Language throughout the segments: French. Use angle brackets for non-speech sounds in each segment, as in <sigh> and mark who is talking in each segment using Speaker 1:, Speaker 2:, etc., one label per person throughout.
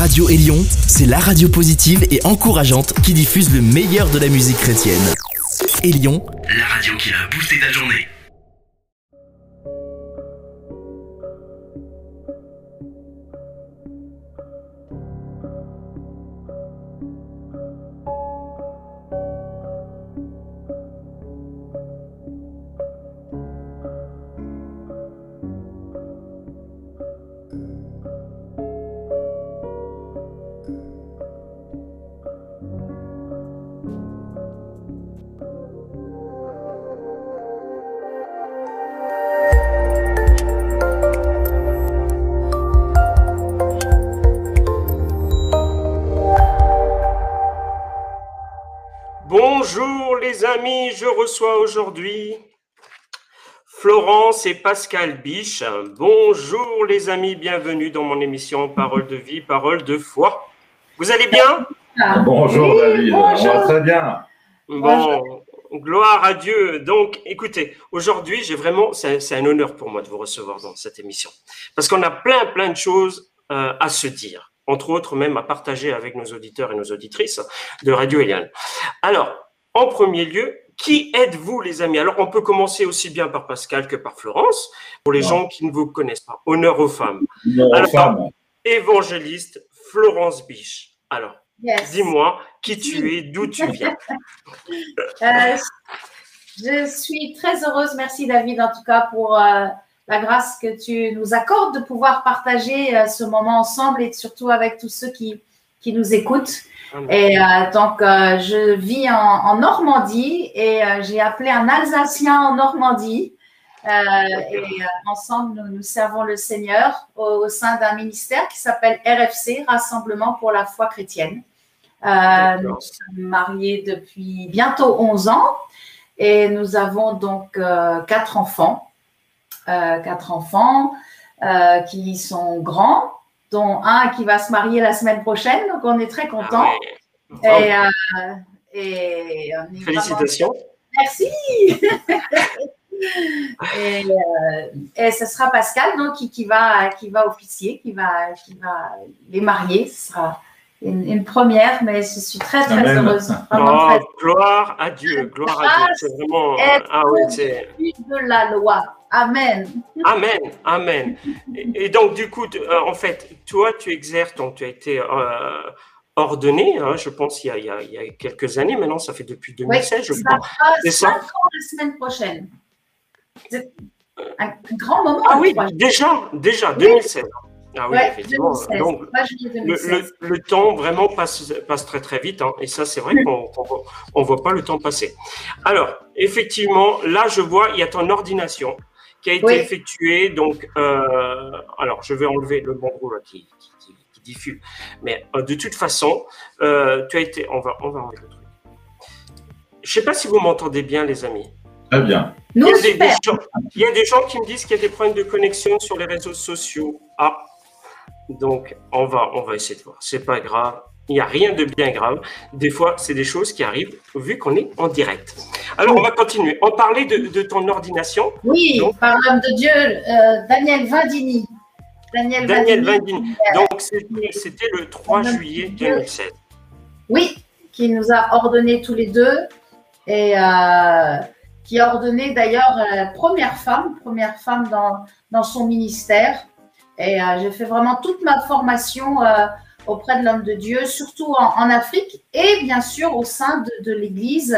Speaker 1: Radio Élion, c'est la radio positive et encourageante qui diffuse le meilleur de la musique chrétienne. Élion, la radio qui a boosté ta journée.
Speaker 2: Les amis, je reçois aujourd'hui Florence et Pascal Biche. Bonjour les amis, bienvenue dans mon émission Parole de vie, Parole de foi. Vous allez bien?
Speaker 3: Bonjour David, on va très bien.
Speaker 2: Bon, gloire à Dieu. Donc écoutez, aujourd'hui j'ai vraiment, c'est un honneur pour moi de vous recevoir dans cette émission. Parce qu'on a plein plein de choses euh, à se dire entre autres même à partager avec nos auditeurs et nos auditrices de Radio Eliane. Alors, en premier lieu, qui êtes-vous les amis? Alors, on peut commencer aussi bien par Pascal que par Florence, pour les gens qui ne vous connaissent pas. Honneur aux femmes.
Speaker 3: Honneur aux femmes.
Speaker 2: Évangéliste Florence Biche. Alors, dis-moi qui tu es, d'où tu viens? <laughs>
Speaker 4: Euh, je suis très heureuse, merci David en tout cas pour... Euh, la grâce que tu nous accordes de pouvoir partager euh, ce moment ensemble et surtout avec tous ceux qui, qui nous écoutent. Et euh, donc, euh, je vis en, Normandie et j'ai appelé un Alsacien en Normandie. et ensemble, nous, nous, servons le Seigneur au, sein d'un ministère qui s'appelle RFC, Rassemblement pour la foi chrétienne. nous sommes mariés depuis bientôt 11 ans et nous avons donc quatre enfants. Euh, quatre enfants euh, qui sont grands, dont un qui va se marier la semaine prochaine. Donc, on est très contents.
Speaker 2: Ah <laughs> et,
Speaker 4: euh,
Speaker 2: Félicitations.
Speaker 4: Merci. et, ce sera Pascal donc, qui, va, qui va officier, qui va, qui va les marier. Ce sera une, première, mais je suis très, très heureuse.
Speaker 2: Oh, gloire à Dieu, gloire à Dieu. C'est vraiment.
Speaker 4: Ah oui, c'est. de la loi. Amen.
Speaker 2: Amen, amen. Et, donc, du coup, euh, en fait, toi, tu exerces, donc tu as été euh, ordonné, hein, je pense, il y, a, il, y a, quelques années maintenant, ça fait depuis 2016, je crois.
Speaker 4: C'est ça? ans la semaine prochaine. Un, grand moment.
Speaker 2: Ah oui, déjà, déjà, 2016. Ah oui, effectivement. Donc, le, temps vraiment passe, passe très très vite. Hein. et ça, c'est vrai qu'on ne voit pas le temps passer. Alors, effectivement, là, je vois, il y a ton ordination qui a été effectuée. Donc, euh, alors, je vais enlever le bandeau là, qui, qui, qui, diffuse. Mais euh, de toute façon, euh, tu as été. On va, on va enlever le truc. Je ne sais pas si vous m'entendez bien, les amis.
Speaker 3: Très bien.
Speaker 4: il, y a
Speaker 2: des, gens, il y a des gens qui me disent qu'il y a des problèmes de connexion sur les réseaux sociaux. Ah, donc, on va, on va essayer de voir. C'est pas grave. Il n'y a rien de bien grave. Des fois, c'est des choses qui arrivent vu qu'on est en direct. Alors, on va continuer. On parlait de, ton ordination.
Speaker 4: Oui, par l'homme de Dieu, euh, Daniel Vindini.
Speaker 2: Daniel, Daniel Vindini. Donc, c'était le 3 juillet 2016.
Speaker 4: Oui, qui nous a ordonné tous les deux et euh, qui a ordonné d'ailleurs la euh, première femme, première femme dans, dans son ministère. Et euh, j'ai fait vraiment toute ma formation auprès de l'homme de Dieu, surtout en, Afrique et bien sûr au sein de, l'Église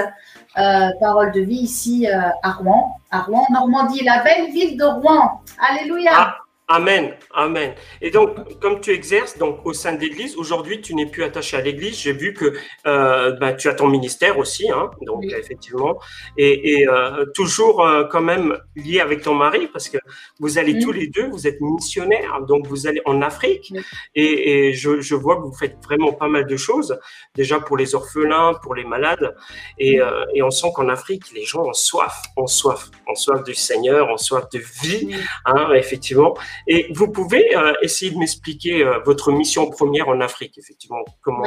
Speaker 4: euh, Parole de vie ici à Rouen, à Rouen, Normandie, la belle ville de Rouen. Alléluia.
Speaker 2: Ah, Amen, amen. Et donc, comme tu exerces donc au sein de l'Église, aujourd'hui, tu n'es plus attaché à l'Église. J'ai vu que euh, bah, tu as ton ministère aussi, hein, donc effectivement, et, euh, toujours euh, quand même lié avec ton mari, parce que vous allez tous les deux, vous êtes missionnaires, donc vous allez en Afrique, et, je, vois que vous faites vraiment pas mal de choses, déjà pour les orphelins, pour les malades, et, on sent qu'en Afrique, les gens ont soif, ont soif, ont soif du Seigneur, ont soif de vie, hein, effectivement. Et vous pouvez euh, essayer de m'expliquer euh, votre mission première en Afrique, effectivement, comment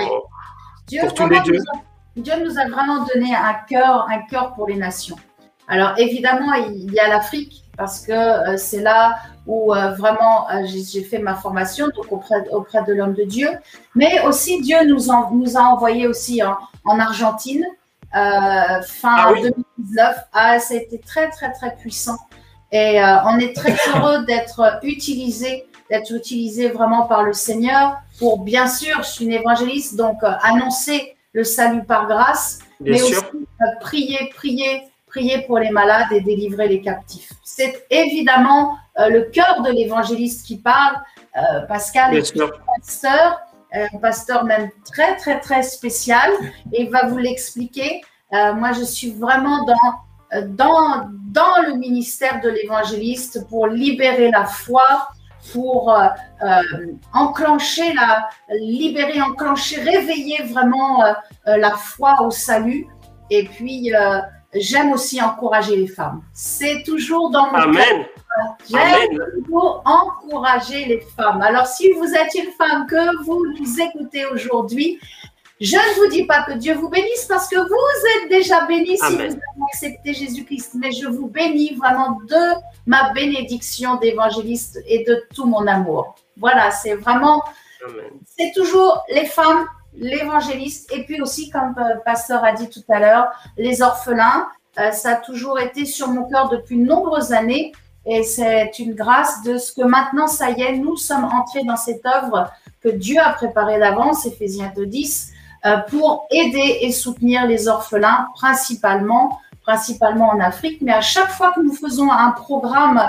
Speaker 4: Dieu, pour tous les deux. Nous a, Dieu nous a vraiment donné un cœur, un cœur pour les nations. Alors évidemment, il y a l'Afrique parce que c'est là où vraiment j'ai fait ma formation donc auprès, auprès de l'homme de Dieu. Mais aussi Dieu nous, nous a envoyé aussi en, Argentine fin 2019. Ah, ah, ça a été très très très puissant et on est très heureux d'être utilisé d'être utilisé vraiment par le Seigneur pour, bien sûr, je suis une évangéliste, donc annoncer le salut par grâce, mais aussi prier, prier, prier pour les malades et délivrer les captifs. C'est évidemment euh, le cœur de l'évangéliste qui parle. Euh, Pascal est un pasteur, euh, un pasteur même très, très, très spécial et il va vous l'expliquer. moi, je suis vraiment dans, dans, dans le ministère de l'évangéliste pour libérer la foi, pour enclencher la, libérer, enclencher, réveiller vraiment la foi au salut. Et puis, j'aime aussi encourager les femmes. C'est toujours dans mon
Speaker 2: Amen.
Speaker 4: J'aime toujours encourager les femmes. Alors, si vous êtes une femme que vous nous écoutez aujourd'hui, je ne vous dis pas que Dieu vous bénisse parce que vous êtes déjà bénis si vous avez accepté Jésus-Christ, mais je vous bénis vraiment de ma bénédiction d'évangéliste et de tout mon amour. Voilà, c'est vraiment, c'est toujours les femmes l'évangéliste et puis aussi, comme le pasteur a dit tout à l'heure, les orphelins. Euh, ça a toujours été sur mon cœur depuis de nombreuses années et c'est une grâce de ce que maintenant, ça y est, nous sommes entrés dans cette œuvre que Dieu a préparée d'avance, Ephésiens 2.10, euh, pour aider et soutenir les orphelins, principalement, principalement en Afrique. Mais à chaque fois que nous faisons un programme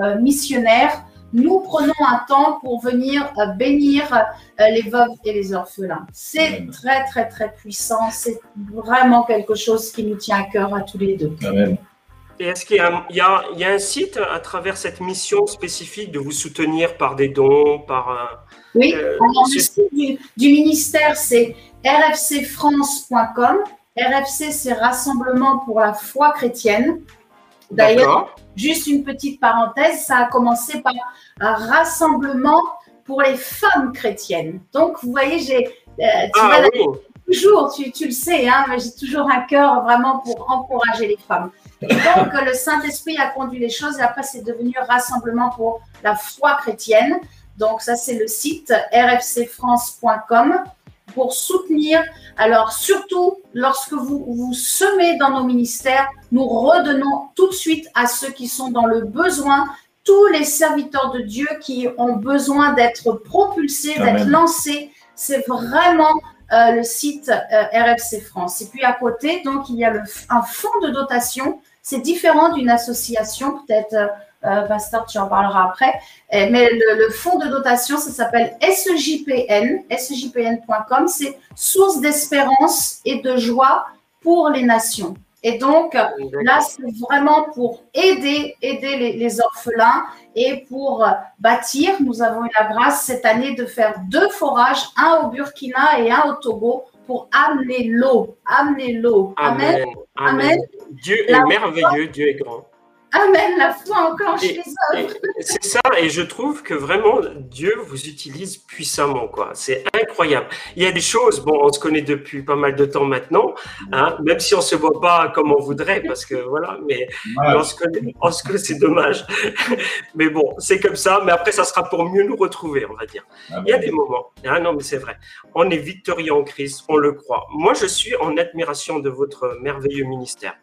Speaker 4: euh, missionnaire, nous prenons un temps pour venir euh, bénir euh, les veuves et les orphelins. C'est très, très, très puissant. C'est vraiment quelque chose qui nous tient à cœur à tous les deux. Amen.
Speaker 2: Et est-ce qu'il y, a un site à travers cette mission spécifique de vous soutenir par des dons, par... Euh,
Speaker 4: oui, le site du, du ministère, c'est rfcfrance.com. RFC, c'est Rassemblement pour la foi chrétienne. D'ailleurs, juste une petite parenthèse, ça a commencé par un rassemblement pour les femmes chrétiennes. Donc, vous voyez, j'ai euh, ah toujours, tu, le sais, hein, j'ai toujours un cœur vraiment pour encourager les femmes. Et donc, le Saint-Esprit a conduit les choses et après, c'est devenu Rassemblement pour la foi chrétienne. Donc, ça, c'est le site rfcfrance.com pour soutenir. Alors, surtout, lorsque vous vous semez dans nos ministères, nous redonnons tout de suite à ceux qui sont dans le besoin, tous les serviteurs de Dieu qui ont besoin d'être propulsés, d'être lancés. C'est vraiment euh, le site euh, RFC France. Et puis à côté, donc, il y a le, un fonds de dotation. C'est différent d'une association, peut-être euh, euh, Pasteur, tu en parleras après. Mais le, fonds de dotation, ça s'appelle SJPN, sjpn.com, c'est source d'espérance et de joie pour les nations. Et donc, là, c'est vraiment pour aider, aider les, orphelins et pour bâtir. Nous avons eu la grâce cette année de faire deux forages, un au Burkina et un au Togo, pour amener l'eau. Amener l'eau.
Speaker 2: Amen. Amen. Dieu est merveilleux, Dieu est grand.
Speaker 4: Amen, la foi enclenche les œuvres.
Speaker 2: C'est ça, et je trouve que vraiment Dieu vous utilise puissamment, quoi. C'est incroyable. Il y a des choses, bon, on se connaît depuis pas mal de temps maintenant, hein, même si on se voit pas comme on voudrait, parce que voilà, mais on se connaît, on se connaît, c'est dommage. <laughs> mais bon, c'est comme ça, mais après, ça sera pour mieux nous retrouver, on va dire. Il y a des moments, ah non, mais c'est vrai. On est victorieux en Christ, on le croit. Moi, je suis en admiration de votre merveilleux ministère.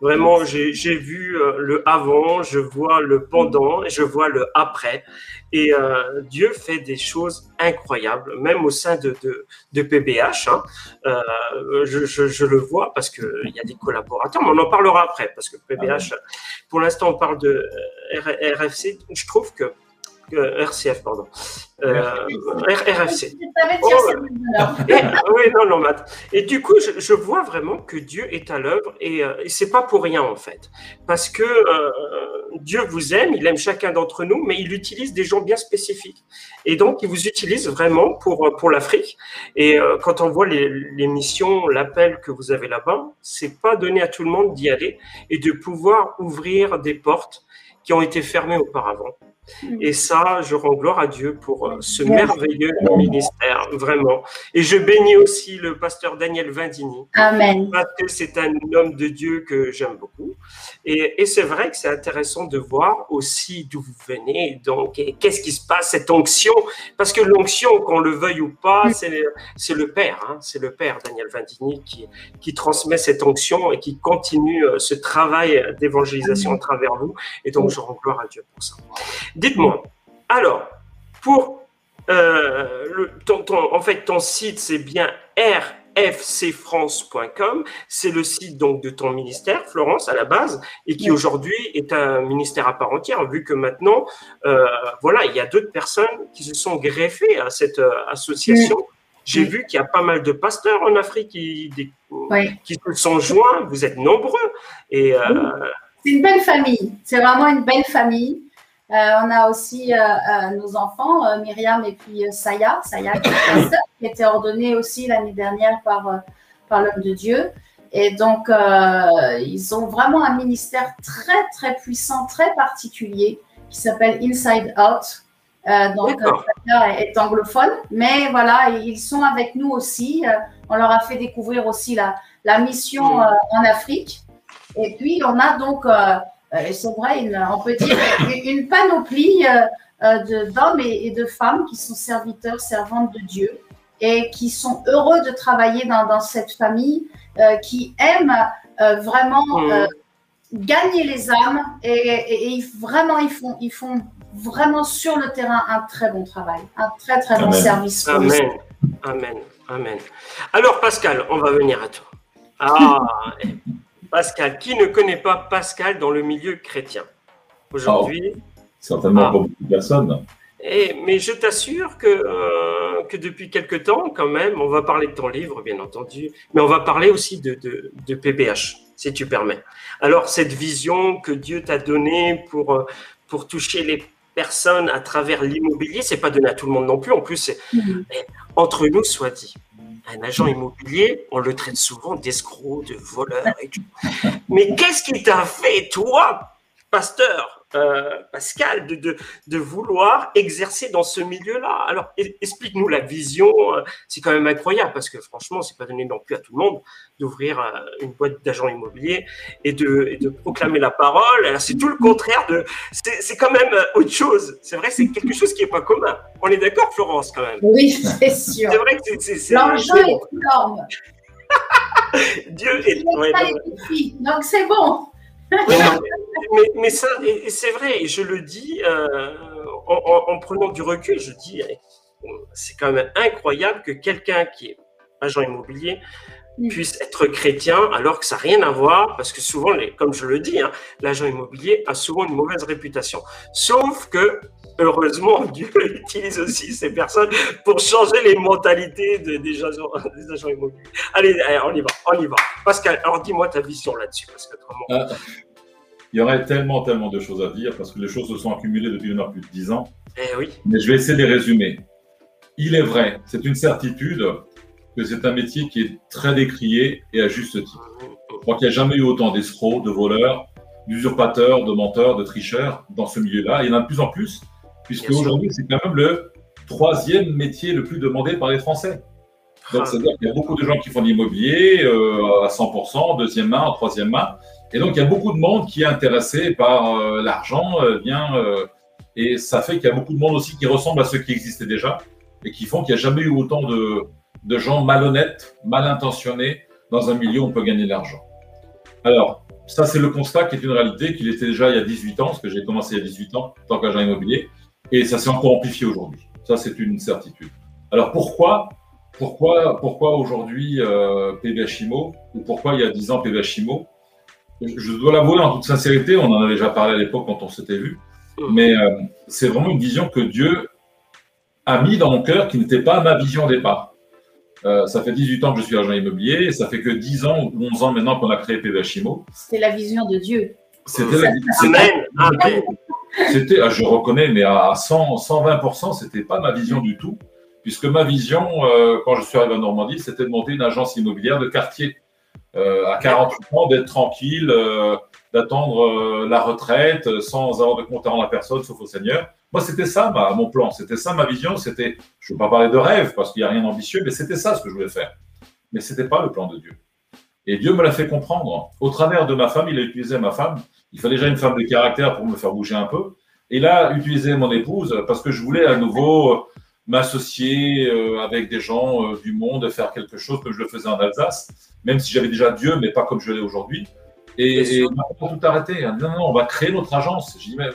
Speaker 2: Vraiment, j'ai vu euh, le avant, je vois le pendant, je vois le après. Et euh, Dieu fait des choses incroyables, même au sein de, de, PBH. Hein. Euh, je, le vois parce qu'il y a des collaborateurs, mais on en parlera après, parce que PBH, ah pour l'instant, on parle de RFC. Je trouve que RCF, pardon. Euh, RFC. Oh, <laughs> oui, non, non, Matt. Et du coup, je, vois vraiment que Dieu est à l'œuvre et, euh, et c'est pas pour rien en fait, parce que euh, Dieu vous aime, il aime chacun d'entre nous, mais il utilise des gens bien spécifiques. Et donc, il vous utilise vraiment pour pour l'Afrique. Et quand on voit les, les missions, l'appel que vous avez là-bas, c'est pas donné à tout le monde d'y aller et de pouvoir ouvrir des portes qui ont été fermées auparavant. Et ça, je rends gloire à Dieu pour euh, ce merveilleux ministère, vraiment. Et je bénis aussi le pasteur Daniel Vindini.
Speaker 4: Amen.
Speaker 2: Parce que c'est un homme de Dieu que j'aime beaucoup. Et, et c'est vrai que c'est intéressant de voir aussi d'où vous venez, donc, qu'est-ce qui se passe, cette onction. Parce que l'onction, qu'on le veuille ou pas, c'est le, c'est le Père, hein, c'est le Père Daniel Vindini qui, qui transmet cette onction et qui continue euh, ce travail d'évangélisation à travers vous. Et donc, je rends gloire à Dieu pour ça. Dites-moi, alors, pour euh, le, ton, ton- en fait, ton site, c'est bien rfcfrance.com. C'est le site donc de ton ministère, Florence, à la base, et qui aujourd'hui est un ministère à part entière, vu que maintenant, euh, voilà, il y a d'autres personnes qui se sont greffées à cette euh, association. J'ai
Speaker 4: Oui.
Speaker 2: vu qu'il y a pas mal de pasteurs en Afrique qui, des-
Speaker 4: Oui.
Speaker 2: qui se sont joints. Vous êtes nombreux. Et
Speaker 4: C'est une belle famille. C'est vraiment une belle famille. Euh, on a aussi euh, euh, nos enfants, Myriam et puis Saya, Saya qui, qui était ordonnée aussi l'année dernière par, par l'homme de Dieu. Et donc, euh, ils ont vraiment un ministère très, très puissant, très particulier qui s'appelle Inside Out. Euh, donc, pasteur est, anglophone, mais voilà, ils sont avec nous aussi. On leur a fait découvrir aussi la, la mission euh, en Afrique. Et puis, on a donc, c'est vrai, une- on peut dire une, panoplie euh, euh, de- d'hommes et, et de femmes qui sont serviteurs, servantes de Dieu et qui sont heureux de travailler dans, dans cette famille, euh, qui aiment euh, vraiment euh, gagner les âmes et, et- et ils- vraiment, ils font, ils font vraiment sur le terrain un très bon travail, un très très bon service. pour
Speaker 2: Amen. Amen. Amen. Alors, Pascal, on va venir à toi. Ah, Pascal, qui ne connaît pas Pascal dans le milieu chrétien aujourd'hui
Speaker 3: Certainement
Speaker 2: Ah.
Speaker 3: pas beaucoup de personnes.
Speaker 2: Mais je t'assure que, euh, que depuis quelque temps, quand même, on va parler de ton livre, bien entendu, mais on va parler aussi de, de, de PBH, si tu permets. Alors, cette vision que Dieu t'a donnée pour, euh, pour toucher les personnes à travers l'immobilier, c'est pas donné à tout le monde non plus. En plus, c'est
Speaker 4: Mhm.
Speaker 2: entre nous, soit dit. Un agent immobilier, on le traite souvent d'escroc, de voleur et tout. Mais qu'est-ce qui t'a fait, toi, pasteur? Euh, Pascal, de, de, de vouloir exercer dans ce milieu-là Alors, explique-nous la vision. euh, C'est quand même incroyable parce que franchement, c'est pas donné non plus à tout le monde d'ouvrir euh, une boîte d'agents immobiliers et de, et de proclamer la parole. Alors, C'est tout le contraire de. C'est quand même autre chose. C'est vrai, c'est quelque chose qui est pas commun. On est d'accord, Florence, quand même.
Speaker 4: Oui, c'est sûr.
Speaker 2: C'est vrai que c'est-
Speaker 4: L'enjeu est énorme. <laughs>
Speaker 2: Dieu est. Ouais,
Speaker 4: donc c'est bon.
Speaker 2: Mais, non, mais- mais ça, c'est vrai, et je le dis euh, en, en- en prenant du recul, je dis, eh, c'est quand même incroyable que quelqu'un qui est agent immobilier
Speaker 4: Mm.
Speaker 2: puisse être chrétien alors que ça n'a rien à voir, parce que souvent, les, comme je le dis, hein, l'agent immobilier a souvent une mauvaise réputation. Sauf que, heureusement, <laughs> Dieu utilise aussi ces personnes pour changer les mentalités de- des, agents, des agents immobiliers. Allez, allez, on y va, on y va. Pascal, alors dis-moi ta vision là-dessus, parce que vraiment,
Speaker 3: Il y aurait tellement, tellement de choses à dire parce que les choses se sont accumulées depuis maintenant plus de 10 ans.
Speaker 2: eh oui.
Speaker 3: Mais je vais essayer de les résumer. Il est vrai, c'est une certitude que c'est un métier qui est très décrié et à juste titre. Je crois qu'il n'y a jamais eu autant d'escrocs, de voleurs, d'usurpateurs, de menteurs, de tricheurs dans ce milieu-là. Il y en a de plus en plus, puisque aujourd'hui, c'est quand même le troisième métier le plus demandé par les Français. Donc,
Speaker 2: Ah.
Speaker 3: c'est-à-dire qu'il y a beaucoup de gens qui font de l'immobilier euh, à 100%, deuxième main, en troisième main. Et donc, il y a beaucoup de monde qui est intéressé par euh, l'argent, euh, bien, et ça fait qu'il y a beaucoup de monde aussi qui ressemble à ceux qui existaient déjà et qui font qu'il n'y a jamais eu autant de, de gens malhonnêtes, mal intentionnés dans un milieu où on peut gagner de l'argent. Alors, ça, c'est le constat qui est une réalité, qu'il était déjà il y a 18 ans, parce que j'ai commencé il y a 18 ans en tant qu'agent immobilier, et ça s'est encore amplifié aujourd'hui. Ça, c'est une certitude. Alors, pourquoi, pourquoi, pourquoi aujourd'hui euh, PBH IMO, ou pourquoi il y a 10 ans PBH IMO je, dois l'avouer en toute sincérité, on en avait déjà parlé à l'époque quand on s'était vu, mais euh, c'est vraiment une vision que Dieu a mis dans mon cœur qui n'était pas ma vision au départ. Euh, ça fait 18 ans que je suis agent immobilier, et ça fait que 10 ans ou 11 ans maintenant qu'on a créé PVH IMO.
Speaker 4: C'était la vision de Dieu.
Speaker 3: C'était, la- c'était, ah, je reconnais, mais à 100, 120%, c'était pas ma vision du tout, puisque ma vision, euh, quand je suis arrivé en Normandie, c'était de monter une agence immobilière de quartier. Euh, à 48 ans, d'être tranquille, euh, d'attendre la retraite sans avoir de compte à rendre à personne, sauf au Seigneur. Moi, c'était ça mon plan, c'était ça ma vision. C'était, je ne veux pas parler de rêve parce qu'il n'y a rien d'ambitieux, mais c'était ça ce que je voulais faire. Mais ce n'était pas le plan de Dieu. Et Dieu me l'a fait comprendre. Au travers de ma femme, il a utilisé ma femme. Il fallait déjà une femme de caractère pour me faire bouger un peu. Et là, utiliser mon épouse parce que je voulais à nouveau euh, m'associer euh, avec des gens euh, du monde, faire quelque chose comme je le faisais en Alsace, même si j'avais déjà Dieu, mais pas comme je l'ai aujourd'hui. Et, on a tout arrêté. Non, non, on va créer notre agence. J'ai dit, mais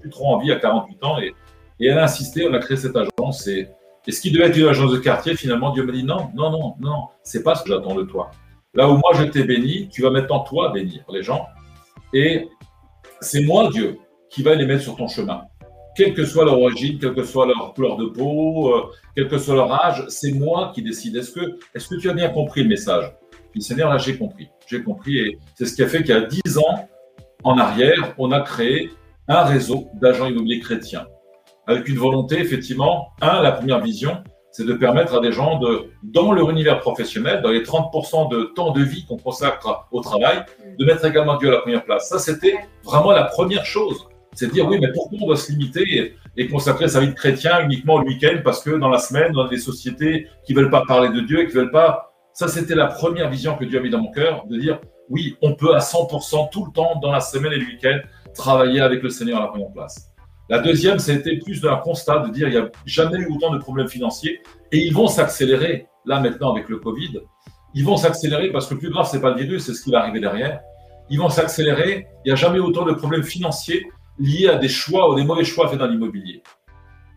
Speaker 3: plus trop envie à 48 ans. Et, elle a insisté, on a créé cette agence. Et, et ce qui devait être une agence de quartier, finalement, Dieu m'a dit, non, non, non, non, c'est pas ce que j'attends de toi. Là où moi je t'ai béni, tu vas maintenant toi bénir les gens. Et c'est moi, Dieu, qui va les mettre sur ton chemin. Quelle que soit leur origine, quelle que soit leur couleur de peau, euh, quel que soit leur âge, c'est moi qui décide. Est-ce que, est que tu as bien compris le message? Puis Seigneur, là j'ai compris. J'ai compris et c'est ce qui a fait qu'il y a dix ans en arrière, on a créé un réseau d'agents immobiliers chrétiens. Avec une volonté, effectivement, un, la première vision, c'est de permettre à des gens de, dans leur univers professionnel, dans les 30% de temps de vie qu'on consacre au travail, de mettre également Dieu à la première place. Ça, c'était vraiment la première chose. C'est de dire, oui, mais pourquoi on doit se limiter et, consacrer sa vie de chrétien uniquement le week-end parce que dans la semaine, dans des sociétés qui veulent pas parler de Dieu et qui veulent pas? Ça, c'était la première vision que Dieu a mis dans mon cœur, de dire, oui, on peut à 100% tout le temps, dans la semaine et le week-end, travailler avec le Seigneur à la première place. La deuxième, c'était plus d'un constat de dire il n'y a jamais eu autant de problèmes financiers et ils vont s'accélérer là maintenant avec le Covid. Ils vont s'accélérer parce que le plus grave, c'est pas le virus, c'est ce qui va arriver derrière. Ils vont s'accélérer. Il n'y a jamais autant de problèmes financiers liés à des choix ou des mauvais choix faits dans l'immobilier.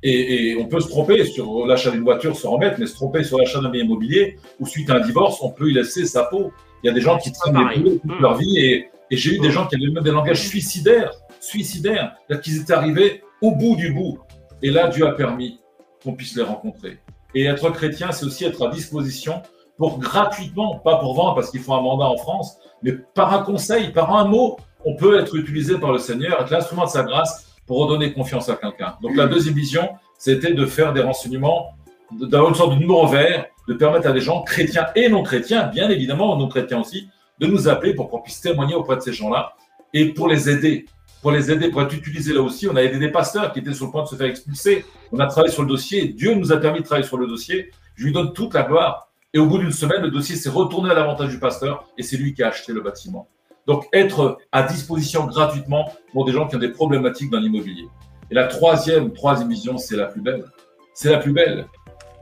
Speaker 3: Et, on peut se tromper sur l'achat d'une voiture, se remettre, mais se tromper sur l'achat d'un bien immobilier ou suite à un divorce, on peut y laisser sa peau. Il y a des gens qui traînent des toute leur vie et, et j'ai eu des gens qui avaient même des langages suicidaires suicidaires, qu'ils étaient arrivés au bout du bout. Et là, Dieu a permis qu'on puisse les rencontrer. Et être chrétien, c'est aussi être à disposition pour gratuitement, pas pour vendre parce qu'il faut un mandat en France, mais par un conseil, par un mot, on peut être utilisé par le Seigneur, être l'instrument de sa grâce pour redonner confiance à quelqu'un. Donc la deuxième vision, c'était de faire des renseignements, d'avoir une sorte de numéro vert, de permettre à des gens chrétiens et non chrétiens, bien évidemment non chrétiens aussi, de nous appeler pour qu'on puisse témoigner auprès de ces gens-là et pour les aider pour les aider, pour être utilisés là aussi. On a aidé des pasteurs qui étaient sur le point de se faire expulser. On a travaillé sur le dossier. Dieu nous a permis de travailler sur le dossier. Je lui donne toute la gloire. Et au bout d'une semaine, le dossier s'est retourné à l'avantage du pasteur et c'est lui qui a acheté le bâtiment. Donc, être à disposition gratuitement pour des gens qui ont des problématiques dans l'immobilier. Et la troisième, troisième vision, c'est la plus belle. C'est la plus belle.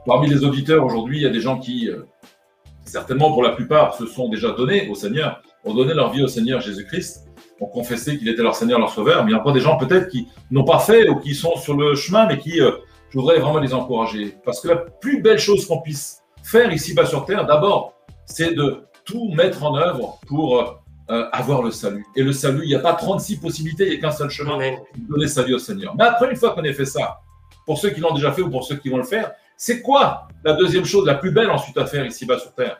Speaker 3: Parmi les auditeurs aujourd'hui, il y a des gens qui, euh, certainement pour la plupart, se sont déjà donnés au Seigneur, ont donné leur vie au Seigneur Jésus-Christ ont confessé qu'il était leur Seigneur, leur Sauveur, mais il y a encore des gens peut-être qui n'ont pas fait ou qui sont sur le chemin, mais qui, euh, je voudrais vraiment les encourager. Parce que la plus belle chose qu'on puisse faire ici-bas sur Terre, d'abord, c'est de tout mettre en œuvre pour euh, euh, avoir le salut. Et le salut, il n'y a pas 36 possibilités, il n'y a qu'un seul chemin, donner sa vie au Seigneur. Mais après, une fois qu'on ait fait ça, pour ceux qui l'ont déjà fait ou pour ceux qui vont le faire, c'est quoi la deuxième chose, la plus belle ensuite à faire ici-bas sur Terre?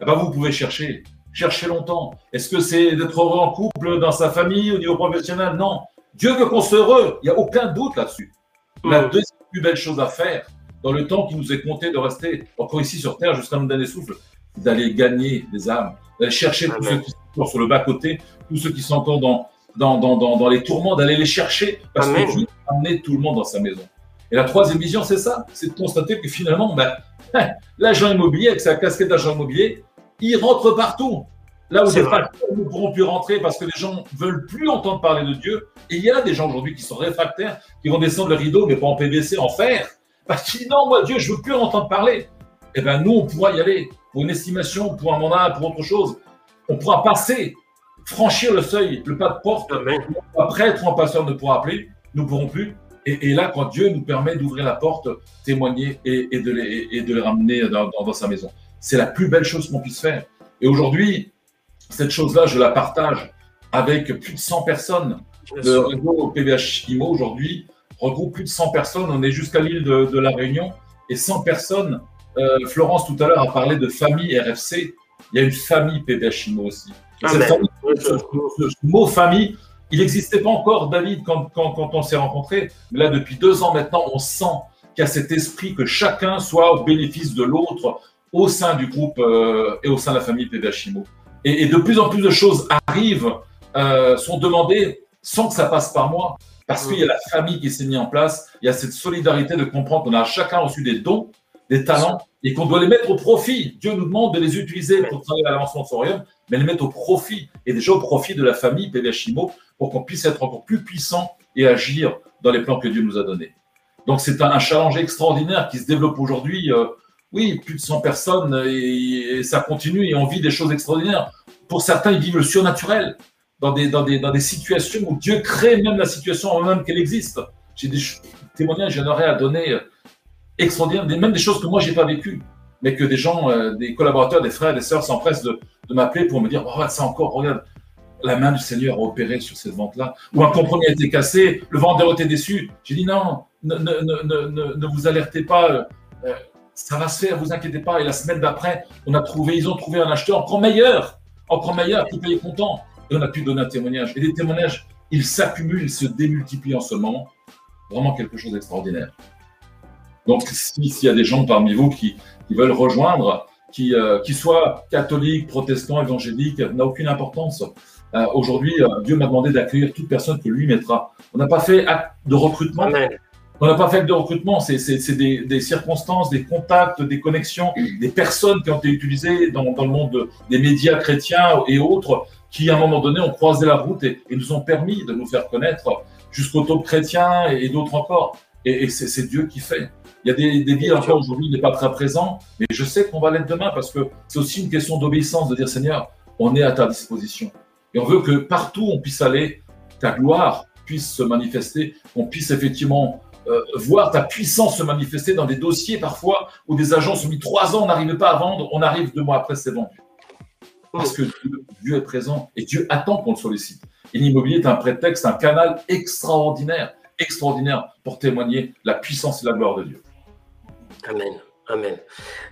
Speaker 3: Eh ben, Vous pouvez chercher chercher longtemps. Est-ce que c'est d'être heureux en couple, dans sa famille, au niveau professionnel? Non. Dieu veut qu'on soit heureux. Il n'y a aucun doute là-dessus. La mm. deuxième plus belle chose à faire, dans le temps qui nous est compté de rester encore ici sur Terre jusqu'à notre dernier souffle, d'aller gagner des âmes, d'aller chercher tous ceux qui sont encore sur le bas-côté, tous ceux qui sont encore dans, dans, dans, dans, les tourments, d'aller les chercher, parce que Dieu a amené tout le monde dans sa maison. Et la troisième vision, c'est ça, c'est de constater que finalement, ben, <laughs> l'agent immobilier, avec sa casquette d'agent immobilier, il rentre partout. Là où des facteurs ne pourront plus rentrer parce que les gens ne veulent plus entendre parler de Dieu. Et il y a des gens aujourd'hui qui sont réfractaires, qui vont descendre le rideau, mais pas en PVC, en fer. Parce qu'ils disent non, moi, Dieu, je ne veux plus entendre parler. Eh bien, nous, on pourra y aller pour une estimation, pour un mandat, pour autre chose. On pourra passer, franchir le seuil, le pas de porte. Un prêtre ou un pasteur ne pourra appeler, nous ne pourrons plus. Et, là, quand Dieu nous permet d'ouvrir la porte, témoigner et, de, les, et de les ramener dans, dans sa maison. C'est la plus belle chose qu'on puisse faire. Et aujourd'hui, cette chose-là, je la partage avec plus de 100 personnes. Le réseau PVH IMO aujourd'hui regroupe plus de 100 personnes. On est jusqu'à l'île de, La Réunion et 100 personnes. Euh, Florence tout à l'heure a parlé de famille RFC. Il y a une famille PVH IMO aussi. Ah, Cette famille, ce, mot famille, il n'existait pas encore, David, quand, on s'est rencontrés. Mais là, depuis deux ans maintenant, on sent qu'il y a cet esprit que chacun soit au bénéfice de l'autre au sein du groupe euh, et au sein de la famille PVH IMO. Et, de plus en plus de choses arrivent, euh, sont demandées sans que ça passe par moi. Parce qu'il y a la famille qui s'est mise en place, il y a cette solidarité de comprendre qu'on a chacun reçu des dons, des talents, et qu'on doit les mettre au profit. Dieu nous demande de les utiliser pour travailler à l'avancement de son mais les mettre au profit, et déjà au profit de la famille PVHIMO, pour qu'on puisse être encore plus puissant et agir dans les plans que Dieu nous a donnés. Donc c'est un, challenge extraordinaire qui se développe aujourd'hui. Euh, oui, plus de 100 personnes et, ça continue et on vit des choses extraordinaires. Pour certains, ils vivent le surnaturel dans des, situations où Dieu crée même la situation avant même qu'elle existe. J'ai des témoignages, j'en à donner euh, extraordinaires, même des choses que moi, j'ai pas vécues, mais que des gens, euh, des collaborateurs, des frères, des sœurs s'empressent de, m'appeler pour me dire oh, ça encore, regarde, la main du Seigneur a opéré sur cette vente-là, ou un compromis a été cassé, le vendeur était déçu. J'ai dit non, ne, vous alertez pas. Euh, ça va se faire, vous inquiétez pas. Et la semaine d'après, on a trouvé, ils ont trouvé un acheteur encore meilleur, encore meilleur, qui payait content. Et on a pu donner un témoignage. Et les témoignages, ils s'accumulent, ils se démultiplient en ce moment. Vraiment quelque chose d'extraordinaire. Donc, s'il y a des gens parmi vous qui, veulent rejoindre, qui, euh, qui soient catholiques, protestants, évangéliques, n'a aucune importance. Euh, aujourd'hui, euh, Dieu m'a demandé d'accueillir toute personne que lui mettra. On n'a pas fait acte de recrutement. On n'a pas fait de recrutement, c'est des, circonstances, des contacts, des connexions, des personnes qui ont été utilisées dans, le monde des médias chrétiens et autres, qui à un moment donné ont croisé la route et, nous ont permis de nous faire connaître jusqu'au top chrétien et, d'autres encore. Et, c'est Dieu qui fait. Il y a des, des villes encore aujourd'hui, il n'est pas très présent, mais je sais qu'on va l'être demain parce que c'est aussi une question d'obéissance, de dire Seigneur, on est à ta disposition. Et on veut que partout on puisse aller, ta gloire puisse se manifester, qu'on puisse effectivement euh, voir ta puissance se manifester dans des dossiers parfois où des agents ont mis trois ans, on n'arrivait pas à vendre, on arrive deux mois après, c'est vendu. Parce que Dieu, est présent et Dieu attend qu'on le sollicite. Et l'immobilier est un prétexte, un canal extraordinaire, extraordinaire pour témoigner la puissance et la gloire de Dieu.
Speaker 2: Amen. Amen.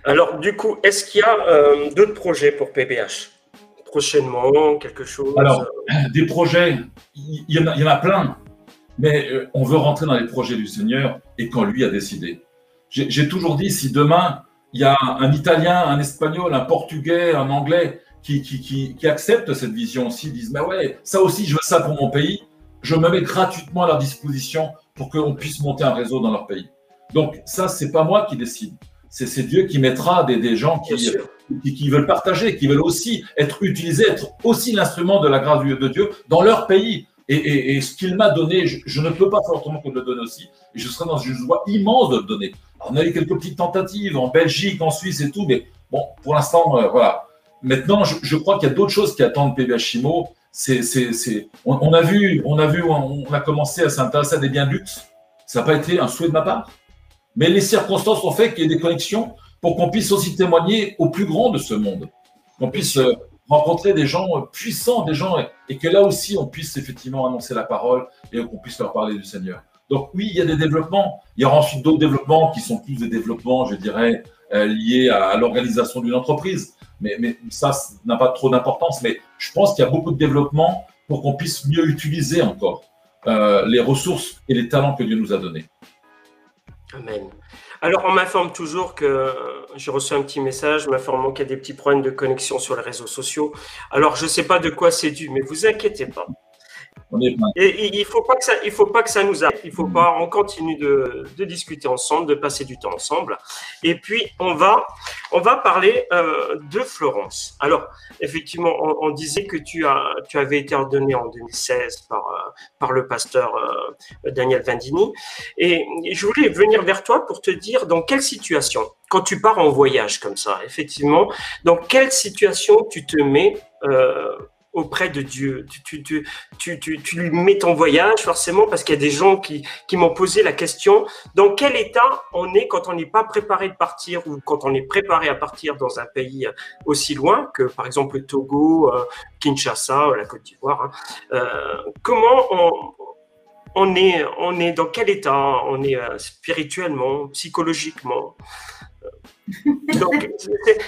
Speaker 2: Alors, du coup, est-ce qu'il y a euh, d'autres projets pour PBH Prochainement, quelque chose?
Speaker 3: Alors, des projets, il y, en a plein mais euh, on veut rentrer dans les projets du Seigneur et quand lui a décidé. J'ai toujours dit, si demain, il y a un Italien, un Espagnol, un Portugais, un Anglais qui, qui, qui, qui acceptent cette vision aussi, disent, mais ouais, ça aussi, je veux ça pour mon pays, je me mets gratuitement à leur disposition pour qu'on puisse monter un réseau dans leur pays. Donc ça, c'est pas moi qui décide. C'est Dieu qui mettra des, des gens qui, qui, qui, veulent partager, qui veulent aussi être utilisés, être aussi l'instrument de la grâce de Dieu dans leur pays. Et, ce qu'il m'a donné, je, ne peux pas faire autrement que le donner aussi. Et je serai dans une joie immense de le donner. on a eu quelques petites tentatives en Belgique, en Suisse et tout, mais bon, pour l'instant, euh, voilà. Maintenant, je, crois qu'il y a d'autres choses qui attendent PBH Chimo. C'est, c'est, on, on, a vu, on a vu, on, a commencé à s'intéresser à des biens de luxe. Ça n'a pas été un souhait de ma part. Mais les circonstances ont fait qu'il y ait des connexions pour qu'on puisse aussi témoigner au plus grand de ce monde. Qu'on puisse euh, rencontrer des gens puissants, des gens, et que là aussi, on puisse effectivement annoncer la parole et qu'on puisse leur parler du Seigneur. Donc oui, il y a des développements. Il y aura ensuite d'autres développements qui sont plus des développements, je dirais, euh, liés à, l'organisation d'une entreprise. Mais, mais ça n'a pas trop d'importance. Mais je pense qu'il y a beaucoup de développement pour qu'on puisse mieux utiliser encore euh, les ressources et les talents que Dieu nous a donnés.
Speaker 2: Amen. Alors, on m'informe toujours que euh, j'ai reçu un petit message m'informant qu'il y a des petits problèmes de connexion sur les réseaux sociaux. Alors, je ne sais pas de quoi c'est dû, mais vous inquiétez pas. Il faut pas que ça, il faut pas que ça nous arrive. Il faut pas, on continue de, discuter ensemble, de passer du temps ensemble. Et puis on va, on va parler euh, de Florence. Alors effectivement, on, disait que tu as, tu avais été ordonné en 2016 par euh, par le pasteur euh, Daniel Vandini. Et je voulais venir vers toi pour te dire dans quelle situation, quand tu pars en voyage comme ça, effectivement, dans quelle situation tu te mets auprès de Dieu. Tu, tu, tu, tu, lui mets ton voyage forcément parce qu'il y a des gens qui, qui m'ont posé la question dans quel état on est quand on n'est pas préparé de partir ou quand on est préparé à partir dans un pays aussi loin que par exemple le Togo, euh, Kinshasa, la Côte d'Ivoire. Hein. Euh, comment on, on, est, on est dans quel état On est euh, spirituellement, psychologiquement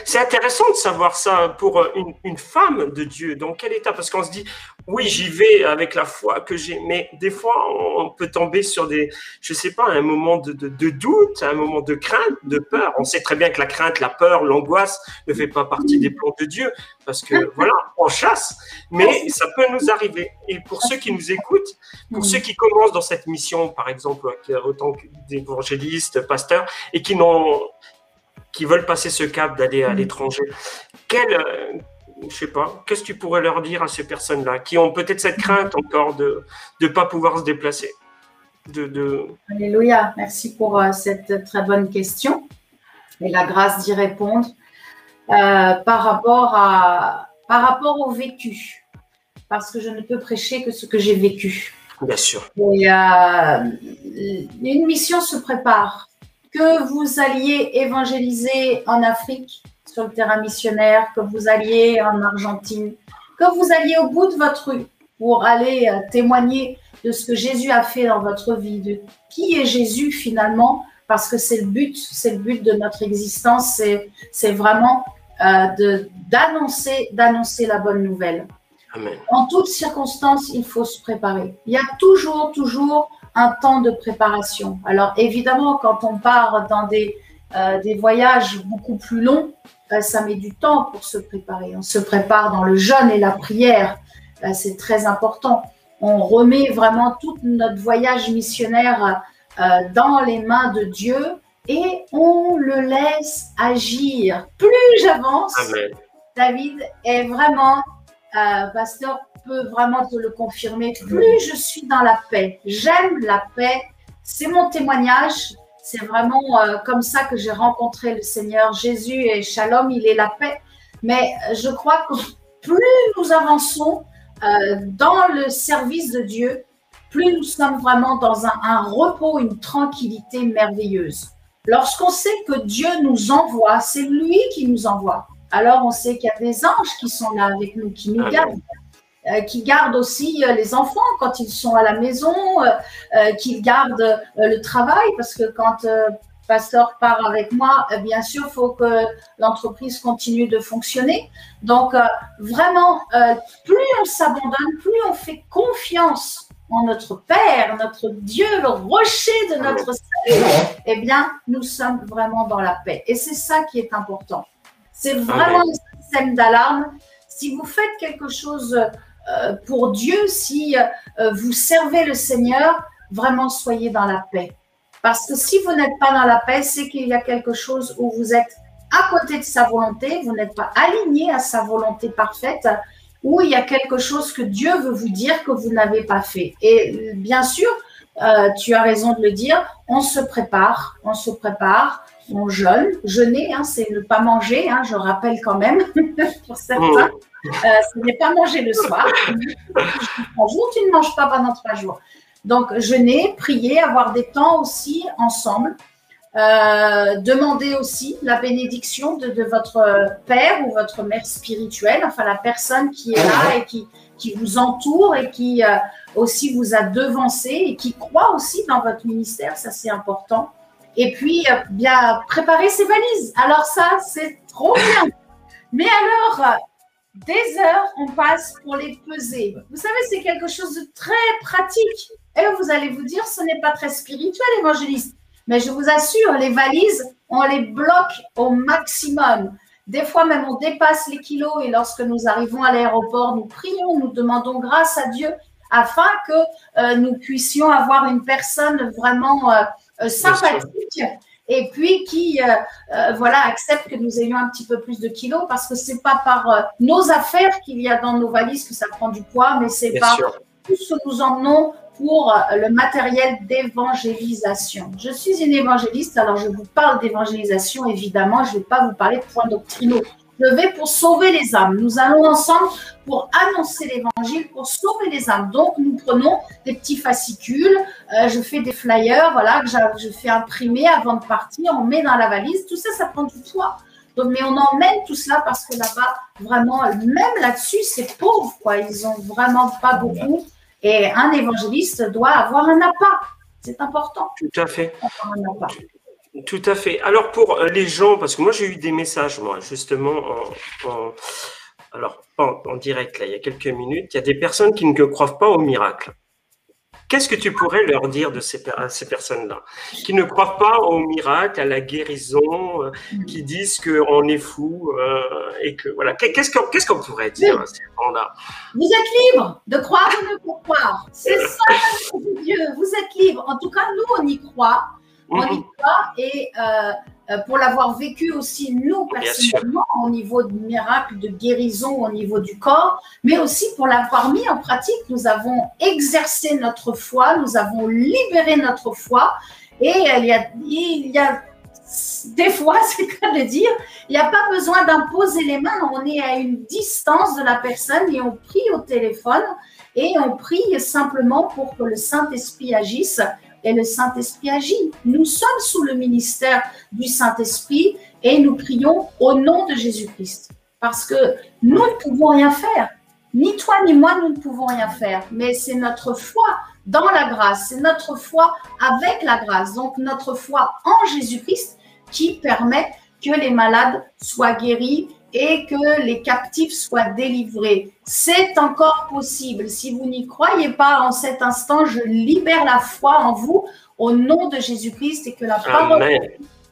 Speaker 2: C'est intéressant de savoir ça pour une, une, femme de Dieu. Dans quel état? Parce qu'on se dit, oui, j'y vais avec la foi que j'ai, mais des fois, on peut tomber sur des, je sais pas, un moment de, de, de, doute, un moment de crainte, de peur. On sait très bien que la crainte, la peur, l'angoisse ne fait pas partie des plans de Dieu, parce que voilà, on chasse, mais ça peut nous arriver. Et pour ceux qui nous écoutent, pour ceux qui commencent dans cette mission, par exemple, autant d'évangélistes, pasteurs, et qui n'ont qui veulent passer ce cap d'aller à l'étranger, quel, je sais pas, qu'est-ce que tu pourrais leur dire à ces personnes-là qui ont peut-être cette crainte encore de ne pas pouvoir se déplacer? De, de...
Speaker 4: Alléluia, merci pour euh, cette très bonne question. Et la grâce d'y répondre. Euh, par, rapport à, par rapport au vécu, parce que je ne peux prêcher que ce que j'ai vécu.
Speaker 2: Bien sûr.
Speaker 4: Et, euh, une mission se prépare. Que vous alliez évangéliser en Afrique, sur le terrain missionnaire, que vous alliez en Argentine, que vous alliez au bout de votre rue pour aller euh, témoigner de ce que Jésus a fait dans votre vie, de qui est Jésus finalement, parce que c'est le but, c'est le but de notre existence, c'est vraiment euh, d'annoncer d'annoncer la bonne nouvelle.
Speaker 2: Amen.
Speaker 4: En toutes circonstances, il faut se préparer. Il y a toujours, toujours un temps de préparation. Alors évidemment, quand on part dans des, euh, des voyages beaucoup plus longs, euh, ça met du temps pour se préparer. On se prépare dans le jeûne et la prière. c'est très important. On remet vraiment tout notre voyage missionnaire euh, dans les mains de Dieu et on le laisse agir. Plus j'avance, David est vraiment, euh, pasteur peut vraiment te le confirmer, plus je suis dans la paix. J'aime la paix. C'est mon témoignage. C'est vraiment euh, comme ça que j'ai rencontré le Seigneur Jésus et Shalom, il est la paix. Mais je crois que plus nous avançons euh, dans le service de Dieu, plus nous sommes vraiment dans un, un repos, une tranquillité merveilleuse. Lorsqu'on sait que Dieu nous envoie, c'est lui qui nous envoie. Alors on sait qu'il y a des anges qui sont là avec nous, qui nous gardent. Euh, qui gardent aussi euh, les enfants quand ils sont à la maison, euh, qui gardent le travail, parce que quand pasteur part avec moi, bien sûr, il faut que l'entreprise continue de fonctionner. Donc, vraiment, plus on s'abandonne, plus on fait confiance en notre Père, notre Dieu, le rocher de notre salut, eh bien, nous sommes vraiment dans la paix. Et c'est ça qui est important. C'est vraiment un système d'alarme. Si vous faites quelque chose pour Dieu, si euh, vous servez le Seigneur, vraiment soyez dans la paix. Parce que si vous n'êtes pas dans la paix, c'est qu'il y a quelque chose où vous êtes à côté de sa volonté, vous n'êtes pas aligné à sa volonté parfaite, ou il y a quelque chose que Dieu veut vous dire que vous n'avez pas fait. Et bien sûr, euh, tu as raison de le dire, on se prépare, on se prépare, on jeûne. Jeûner, hein, c'est ne pas manger, hein, je rappelle quand même, <laughs> pour certains. Euh, ce n'est pas manger le soir. Jour, tu ne manges pas pendant trois jours. Donc, jeûner, prier, avoir des temps aussi ensemble. Euh, demander aussi la bénédiction de, votre père ou votre mère spirituelle, enfin la personne qui est là et qui, qui vous entoure et qui euh, aussi vous a devancé et qui croit aussi dans votre ministère, ça c'est important. Et puis, bien préparer ses valises. Alors ça, c'est trop bien. Mais alors, des heures on passe pour les peser. Vous savez, c'est quelque chose de très pratique. Et vous allez vous dire, ce n'est pas très spirituel, évangéliste. Mais je vous assure, les valises, on les bloque au maximum. Des fois même, on dépasse les kilos et lorsque nous arrivons à l'aéroport, nous prions, nous demandons grâce à Dieu afin que euh, nous puissions avoir une personne vraiment euh, euh, sympathique et puis qui euh, euh, voilà accepte que nous ayons un petit peu plus de kilos parce que c'est pas par euh, nos affaires qu'il y a dans nos valises que ça prend du poids, mais c'est par tout ce que nous emmenons pour le matériel d'évangélisation. Je suis une évangéliste, alors je vous parle d'évangélisation, évidemment, je ne vais pas vous parler de points doctrinaux. Vais pour sauver les âmes. Nous allons ensemble pour annoncer l'évangile, pour sauver les âmes. Donc, nous prenons des petits fascicules, euh, je fais des flyers, voilà, que je fais imprimer avant de partir, on met dans la valise. Tout ça, ça prend du poids. Donc, mais on emmène tout cela parce que là-bas, vraiment, même là-dessus, c'est pauvre, quoi. Ils ont vraiment pas beaucoup. Et un évangéliste doit avoir un appât. C'est important.
Speaker 2: Tout à fait. Tout à fait. Alors pour euh, les gens, parce que moi j'ai eu des messages, moi, justement, en, alors, en, direct, là, il y a quelques minutes, il y a des personnes qui ne croient pas au miracle. Qu'est-ce que tu pourrais leur dire de ces, à ces personnes-là? Qui ne croient pas au miracle, à la guérison, euh, qui disent qu'on est fou euh, et que voilà. Qu'est-ce qu'on pourrait dire à ces gens-là?
Speaker 4: Vous êtes libre de croire ou ne pas croire. C'est ça, Dieu. Vous êtes libre. En tout cas, nous, on y croit. On y mhm. et euh, euh, pour l'avoir vécu aussi nous personnellement au niveau de miracles, de guérison au niveau du corps, mais aussi pour l'avoir mis en pratique, nous avons exercé notre foi, nous avons libéré notre foi et il y a, il y a des fois, <laughs> c'est le de dire, il n'y a pas besoin d'imposer les mains, on est à une distance de la personne et on prie au téléphone et on prie simplement pour que le Saint-Esprit agisse et le Saint-Esprit agit. Nous sommes sous le ministère du Saint-Esprit et nous prions au nom de Jésus-Christ. Parce que nous ne pouvons rien faire. Ni toi ni moi, nous ne pouvons rien faire. Mais c'est notre foi dans la grâce, c'est notre foi avec la grâce. Donc notre foi en Jésus-Christ qui permet que les malades soient guéris et que les captifs soient délivrés. C'est encore possible. Si vous n'y croyez pas en cet instant, je libère la foi en vous au nom de Jésus-Christ et que la parole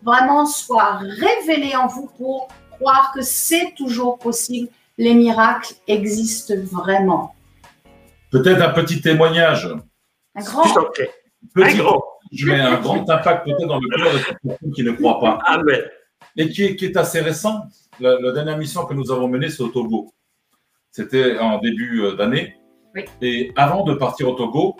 Speaker 4: vraiment soit révélée en vous pour croire que c'est toujours possible. Les miracles existent vraiment.
Speaker 3: Peut-être un petit témoignage.
Speaker 4: Un grand.
Speaker 3: Petit, Je mets un grand impact peut-être dans le cœur de personnes qui ne croient pas.
Speaker 2: Amen.
Speaker 3: Et qui qui est assez récent la, dernière mission que nous avons menée, c'est au Togo. C'était en début euh, d'année. Et avant de partir au Togo,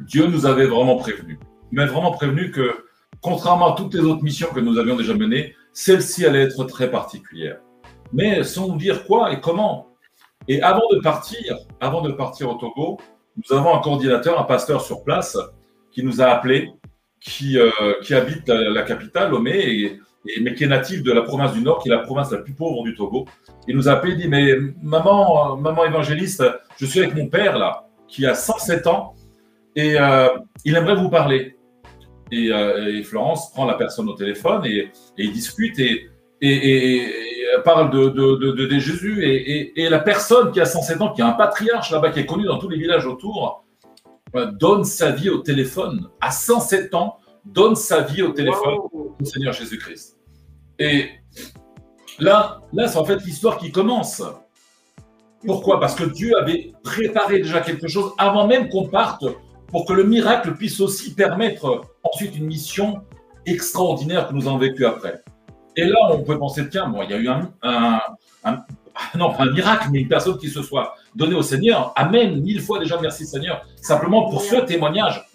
Speaker 3: Dieu nous avait vraiment prévenu. Il m'a vraiment prévenu que, contrairement à toutes les autres missions que nous avions déjà menées, celle-ci allait être très particulière. Mais sans nous dire quoi et comment. Et avant de partir, avant de partir au Togo, nous avons un coordinateur, un pasteur sur place, qui nous a appelés, qui, euh, qui habite la, la capitale, Lomé, et mais qui est natif de la province du Nord, qui est la province la plus pauvre du Togo. Il nous a appelé, il dit, mais maman, euh, maman évangéliste, je suis avec mon père là, qui a 107 ans, et euh, il aimerait vous parler. Euh, et, Florence prend la personne au téléphone et, et il discute et, et, parle de, de, de, Jésus. Et, la personne qui a 107 ans, qui est un patriarche là-bas, qui est connu dans tous les villages autour, donne sa vie au téléphone à 107 ans, donne sa vie au téléphone au Seigneur Jésus-Christ. Et là, là c'est en fait l'histoire qui commence. Pourquoi? Parce que Dieu avait préparé déjà quelque chose avant même qu'on parte pour que le miracle puisse aussi permettre ensuite une mission extraordinaire que nous avons vécue après. Et là, on peut penser, tiens, bon, il y a eu un, non, pas un miracle, mais une personne qui se soit donnée au Seigneur. Amen, mille fois déjà merci Seigneur, simplement pour ce témoignage.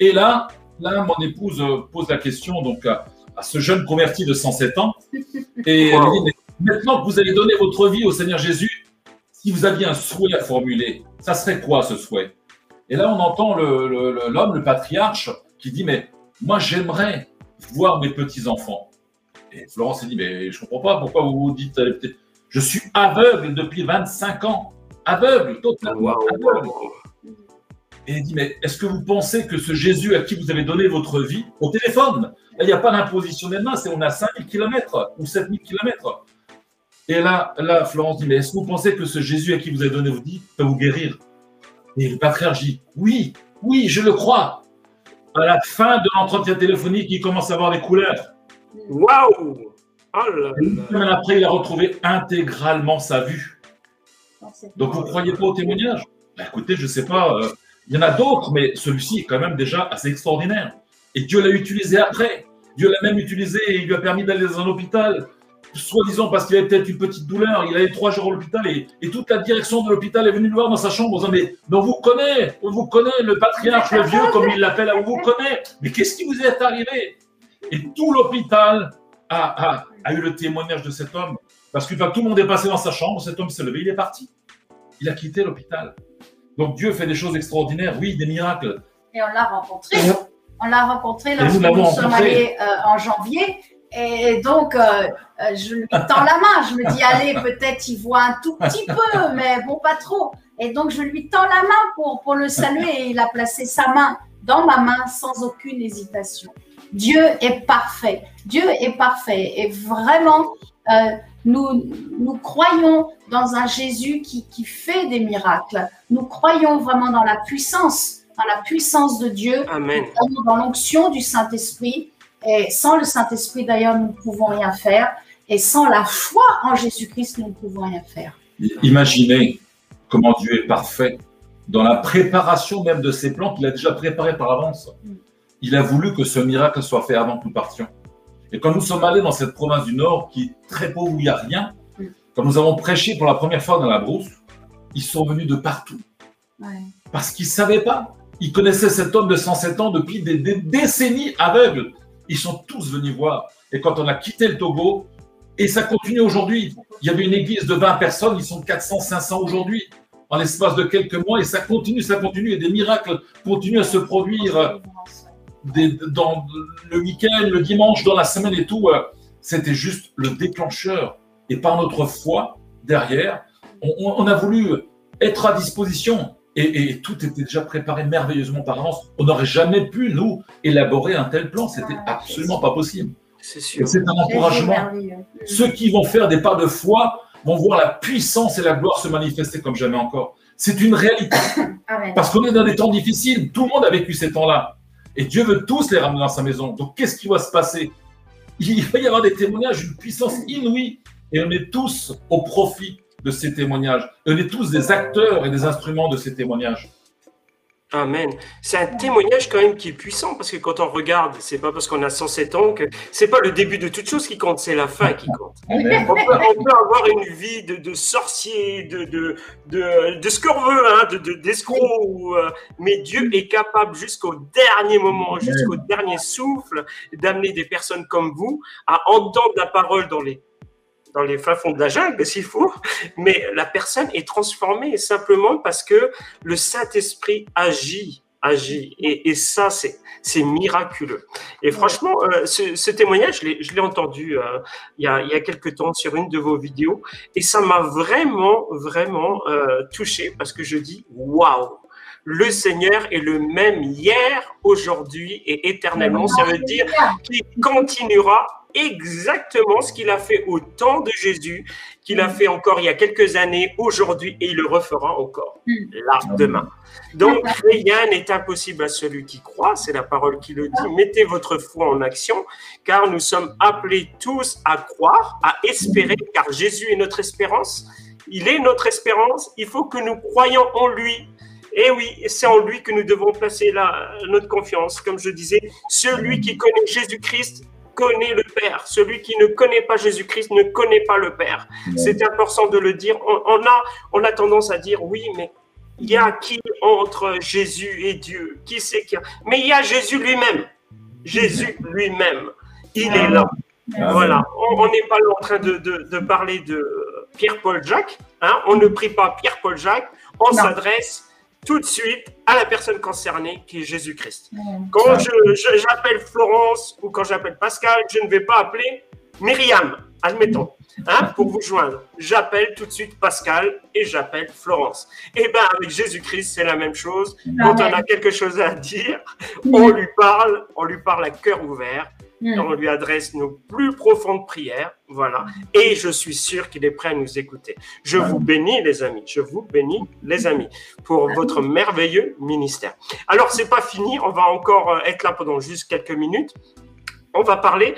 Speaker 3: Et là, là, mon épouse pose la question, donc à ce jeune converti de 107 ans. Et elle dit, maintenant que vous allez donner votre vie au Seigneur Jésus, si vous aviez un souhait à formuler, ça serait quoi ce souhait? Et là, on entend l'homme, le, patriarche, qui dit, mais moi, j'aimerais voir mes petits-enfants. Et Florence s'est dit, mais je ne comprends pas pourquoi vous vous dites, je suis aveugle depuis 25 ans. Aveugle, totalement aveugle. Et il dit, mais est-ce que vous pensez que ce Jésus à qui vous avez donné votre vie, au téléphone, il n'y a pas d'imposition des mains, c'est on a 5000 km ou 7000 km. Et là, là, Florence dit, mais est-ce que vous pensez que ce Jésus à qui vous avez donné votre vie peut vous guérir? Et le patriarche dit, oui, oui, je le crois. À la fin de l'entretien téléphonique, il commence à avoir des couleurs.
Speaker 2: Waouh
Speaker 3: oh après, il a retrouvé intégralement sa vue. Donc, vous ne croyez pas au témoignage? Bah, Écoutez, je ne sais pas. Euh, il y en a d'autres, mais celui-ci est quand même déjà assez extraordinaire. Et Dieu l'a utilisé après. Dieu l'a même utilisé et il lui a permis d'aller dans un hôpital, soi-disant parce qu'il avait peut-être une petite douleur. Il allait trois jours à l'hôpital et, toute la direction de l'hôpital est venue le voir dans sa chambre en disant Mais, on vous connaît, on vous connaît, le patriarche, le vieux, comme il l'appelle, on vous connaît. Mais qu'est-ce qui vous est arrivé? Et tout l'hôpital a, eu le témoignage de cet homme. Parce que tout le monde est passé dans sa chambre, cet homme s'est levé, il est parti. Il a quitté l'hôpital. Donc Dieu fait des choses extraordinaires, oui, des miracles.
Speaker 4: Et on l'a rencontré. On l'a rencontré lorsque nous, sommes allés euh, en janvier. Et donc, euh, euh, je lui tends la main. Je me dis, allez, peut-être il voit un tout petit peu, mais bon, pas trop. Et donc, je lui tends la main pour, pour le saluer et il a placé sa main dans ma main sans aucune hésitation. Dieu est parfait. Dieu est parfait. Et vraiment, euh, nous, nous croyons dans un Jésus qui, qui fait des miracles. Nous croyons vraiment dans la puissance, dans la puissance de Dieu,
Speaker 2: Amen.
Speaker 4: dans l'onction du Saint-Esprit. Et sans le Saint-Esprit, d'ailleurs, nous ne pouvons rien faire. Et sans la foi en Jésus-Christ, nous ne pouvons rien faire.
Speaker 3: Imaginez comment Dieu est parfait dans la préparation même de ses plans qu'il a déjà préparés par avance. Il a voulu que ce miracle soit fait avant que nous partions. Et quand nous sommes allés dans cette province du Nord, qui est très pauvre, où il n'y a rien, quand nous avons prêché pour la première fois dans la brousse, ils sont venus de partout.
Speaker 4: Ouais.
Speaker 3: Parce qu'ils ne savaient pas. Ils connaissaient cet homme de 107 ans depuis des, des décennies aveugles. Ils sont tous venus voir. Et quand on a quitté le Togo, et ça continue aujourd'hui, il y avait une église de 20 personnes, ils sont 400, 500 aujourd'hui, en l'espace de quelques mois, et ça continue, ça continue, et des miracles continuent à se produire des- dans le week-end, le dimanche, dans la semaine et tout. euh, C'était juste le déclencheur. Et par notre foi, derrière, on, a voulu être à disposition. Et, et tout était déjà préparé merveilleusement par avance. On n'aurait jamais pu, nous, élaborer un tel plan. C'était
Speaker 4: Ah,
Speaker 3: absolument pas possible.
Speaker 2: C'est sûr.
Speaker 3: c'est un encouragement. Ceux qui vont faire des pas de foi vont voir la puissance et la gloire se manifester comme jamais encore. C'est une réalité. <coughs> Parce qu'on est dans des temps difficiles. Tout le monde a vécu ces temps-là. Et Dieu veut tous les ramener dans sa maison. Donc, qu'est-ce qui va se passer? Il va y avoir des témoignages, une puissance inouïe. Et on est tous au profit de ces témoignages. On est tous des acteurs et des instruments de ces témoignages.
Speaker 2: Amen. C'est un témoignage quand même qui est puissant parce que quand on regarde, c'est pas parce qu'on a 107 ans que c'est pas le début de toute chose qui compte, c'est la fin qui compte. On peut, on peut avoir une vie de, de sorcier, de, de, de, de ce qu'on veut, hein, de, de, d'escroc, euh, mais Dieu est capable jusqu'au dernier moment, jusqu'au dernier souffle, d'amener des personnes comme vous à entendre la parole dans les, dans les fins fonds de la jungle, s'il faut, mais la personne est transformée simplement parce que le Saint-Esprit agit, agit, et, et ça, c'est c'est miraculeux. Et franchement, euh, ce, ce témoignage, je l'ai- je l'ai entendu euh, il, y a, il y a quelques temps sur une de vos vidéos, et ça m'a vraiment, vraiment euh, touché parce que je dis, waouh, le Seigneur est le même hier, aujourd'hui et éternellement. Ça veut dire qu'il continuera exactement ce qu'il a fait au temps de Jésus, qu'il a fait encore il y a quelques années, aujourd'hui, et il le refera encore là, demain. Donc, rien n'est impossible à celui qui croit, c'est la parole qui le dit. Mettez votre foi en action, car nous sommes appelés tous à croire, à espérer, car Jésus est notre espérance. Il est notre espérance, il faut que nous croyions en lui. Et oui, c'est en lui que nous devons placer la, notre confiance. Comme je disais, celui qui connaît Jésus-Christ connaît le Père. Celui qui ne connaît pas Jésus-Christ ne connaît pas le Père. C'est important de le dire. On, on a, on a tendance à dire oui, mais il y a qui entre Jésus et Dieu? Qui c'est qui Mais il y a Jésus lui-même. Jésus lui-même. Il est là. Voilà. On n'est pas là en train de, de- de parler de Pierre-Paul Jacques. Hein? On ne prie pas Pierre-Paul Jacques. On s'adresse tout de suite à la personne concernée qui est Jésus-Christ. Quand j'appelle Florence ou quand j'appelle Pascal, je ne vais pas appeler Myriam, admettons, hein, pour vous joindre. J'appelle tout de suite Pascal et j'appelle Florence. Et bien, avec Jésus-Christ, c'est la même chose. Quand on a quelque chose à dire, on lui parle, on lui parle à cœur ouvert, on lui adresse nos plus profondes prières. Voilà. Et je suis sûr qu'il est prêt à nous écouter. Je vous bénis, les amis. Je vous bénis, les amis, pour votre merveilleux ministère. Alors, c'est pas fini. On va encore euh, être là pendant juste quelques minutes. On va parler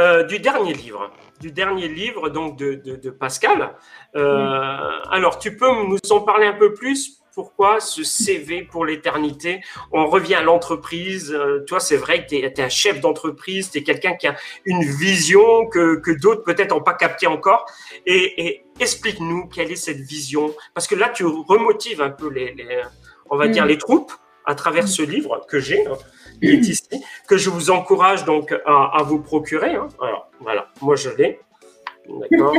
Speaker 2: euh, du dernier livre, du dernier livre donc de, de- de Pascal. Euh, Alors, tu peux nous en parler un peu plus Pourquoi ce CV pour l'éternité? On revient à l'entreprise. Euh, toi, c'est vrai que tu es, un chef d'entreprise, tu es quelqu'un qui a une vision que, que d'autres peut-être n'ont pas capté encore. Et, et explique-nous quelle est cette vision. Parce que là, tu remotives un peu les, les on va
Speaker 4: Mm.
Speaker 2: dire, les troupes à travers ce livre que j'ai, hein, qui est <clears throat> ici, que je vous encourage donc à, à vous procurer. hein. Alors, voilà, moi je l'ai. D'accord.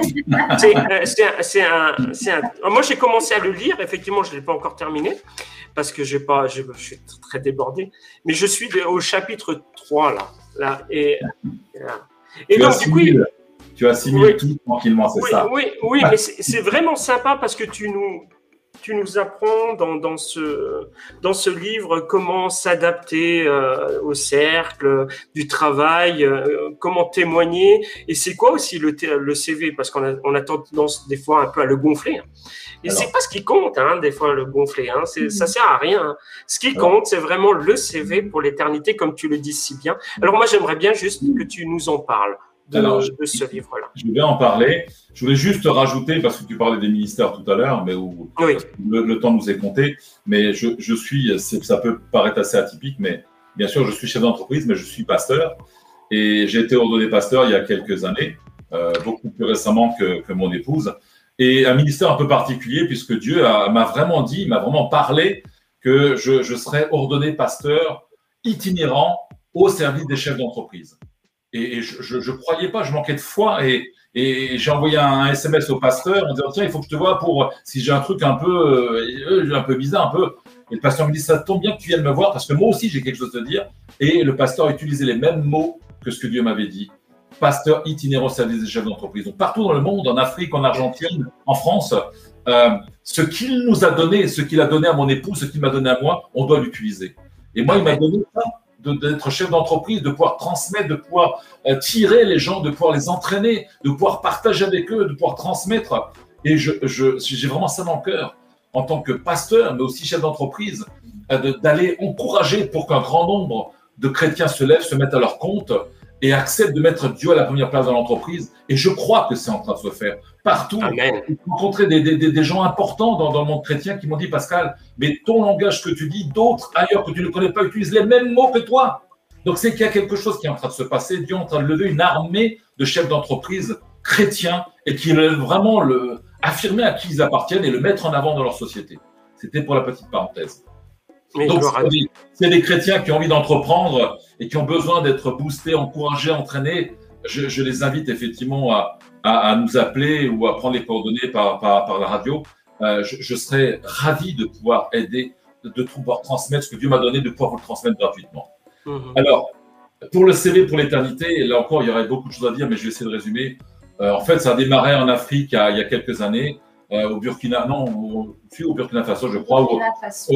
Speaker 2: C'est, euh, un- Moi, j'ai commencé à le lire. Effectivement, je ne l'ai pas encore terminé parce que j'ai pas, je, je suis très débordé. Mais je suis au chapitre 3 là. là et, là. et
Speaker 3: tu,
Speaker 2: donc, du coup,
Speaker 3: tu assimiles
Speaker 2: Oui.
Speaker 3: tout tranquillement, c'est
Speaker 2: oui,
Speaker 3: ça.
Speaker 2: oui, oui, mais c'est vraiment sympa parce que tu nous, tu nous apprends dans, dans, ce, dans ce livre comment s'adapter euh, au cercle du travail, euh, comment témoigner. Et c'est quoi aussi le, le CV Parce qu'on a, on a tendance des fois un peu à le gonfler. Hein. Et c'est pas ce qui compte, hein, des fois, le gonfler. Hein. C'est, ça sert à rien. Hein. Ce qui compte, c'est vraiment le CV pour l'éternité, comme tu le dis si bien. Alors moi, j'aimerais bien juste que tu nous en parles de, ce livre-là.
Speaker 3: Je vais en parler. Je voulais juste rajouter, parce que tu parlais des ministères tout à l'heure, mais où le, temps nous est compté, mais je, je suis, ça peut paraître assez atypique, mais bien sûr, je suis chef d'entreprise, mais je suis pasteur. Et j'ai été ordonné pasteur il y a quelques années, euh, beaucoup plus récemment que, que, mon épouse. Et un ministère un peu particulier, puisque Dieu m'a vraiment dit, m'a vraiment parlé que je, je serais ordonné pasteur itinérant au service des chefs d'entreprise. Et, je ne croyais pas, je manquais de foi. Et, j'ai envoyé un SMS au pasteur en disant Tiens, il faut que je te vois pour si j'ai un truc un peu, euh, un peu bizarre, un peu. Et le pasteur me dit Ça tombe bien que tu viennes me voir parce que moi aussi j'ai quelque chose à dire. Et le pasteur a utilisé les mêmes mots que ce que Dieu m'avait dit. Pasteur itinérant service des chefs d'entreprise. Donc partout dans le monde, en Afrique, en Argentine, en France, euh, ce qu'il nous a donné, ce qu'il a donné à mon époux, ce qu'il m'a donné à moi, on doit l'utiliser. Et moi, il m'a donné ça d'être chef d'entreprise, de pouvoir transmettre, de pouvoir euh, tirer les gens, de pouvoir les entraîner, de pouvoir partager avec eux, de pouvoir transmettre. Et j'ai je, vraiment ça dans le cœur, en tant que pasteur, mais aussi chef d'entreprise, euh, d'aller encourager pour qu'un grand nombre de chrétiens se lèvent, se mettent à leur compte et acceptent de mettre Dieu à la première place dans l'entreprise. Et je crois que c'est en train de se faire partout. J'ai rencontré des, des, des, gens importants dans, dans, le monde chrétien qui m'ont dit, Pascal, mais ton langage que tu dis, d'autres ailleurs que tu ne connais pas utilisent les mêmes mots que toi. Donc c'est qu'il y a quelque chose qui est en train de se passer. Dieu est en train de lever une armée de chefs d'entreprise chrétiens et qui veulent vraiment le, affirmer à qui ils appartiennent et le mettre en avant dans leur société. C'était pour la petite parenthèse. Donc, c'est des, chrétiens qui ont envie d'entreprendre et qui ont besoin d'être boostés, encouragés, entraînés. Je, les invite effectivement à, à, nous appeler ou à prendre les coordonnées par, par, par la radio. Euh, je, je, serais ravi de pouvoir aider, de, de, pouvoir transmettre ce que Dieu m'a donné, de pouvoir vous le transmettre gratuitement. Mhm. Alors, pour le CV pour l'éternité, là encore, il y aurait beaucoup de choses à dire, mais je vais essayer de résumer. Euh, en fait, ça a démarré en Afrique il y a, il y a quelques années. Euh, au Burkina, non, au, au Burkina Faso, je crois.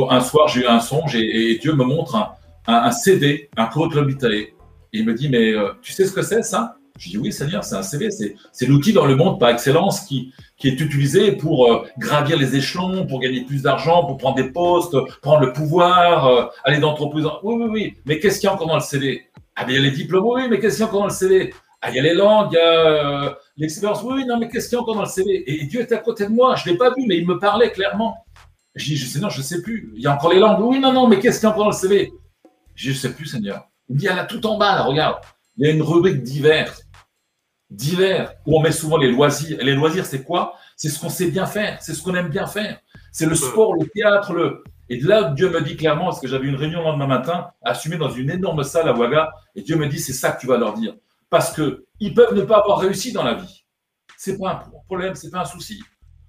Speaker 3: un soir, j'ai eu un songe et, Dieu me montre un, un, CD, un curriculum vitae. Et il me dit, mais euh, tu sais ce que c'est ça? Je dis, oui, Seigneur, c'est un CV. C'est l'outil dans le monde par excellence qui, qui est utilisé pour euh, gravir les échelons, pour gagner plus d'argent, pour prendre des postes, prendre le pouvoir, aller d'entreprise. Oui, oui, oui. Mais qu'est-ce qu'il y a encore dans le CD Ah, bien, il y a les diplômes. Oui, mais qu'est-ce qu'il y a encore dans le CD ah, il y a les langues, il y a l'expérience. Oui, non, mais qu'est-ce qu'il y a encore dans le CV Et Dieu était à côté de moi. Je ne l'ai pas vu, mais il me parlait clairement. Je dis, non, je ne sais plus. Il y a encore les langues. Oui, non, non, mais qu'est-ce qu'il y a encore dans le CV Je ne sais plus, Seigneur. Il me dit, elle a tout en bas, là, regarde. Il y a une rubrique divers. Divers, où on met souvent les loisirs. Et les loisirs, c'est quoi? C'est ce qu'on sait bien faire. C'est ce qu'on aime bien faire. C'est le sport, le théâtre, le. Et là, Dieu me dit clairement, parce que j'avais une réunion le lendemain matin, assumée dans une énorme salle à Ouaga, et Dieu me dit, c'est ça que tu vas leur dire. Parce qu'ils peuvent ne pas avoir réussi dans la vie c'est pas un problème, c'est pas un souci.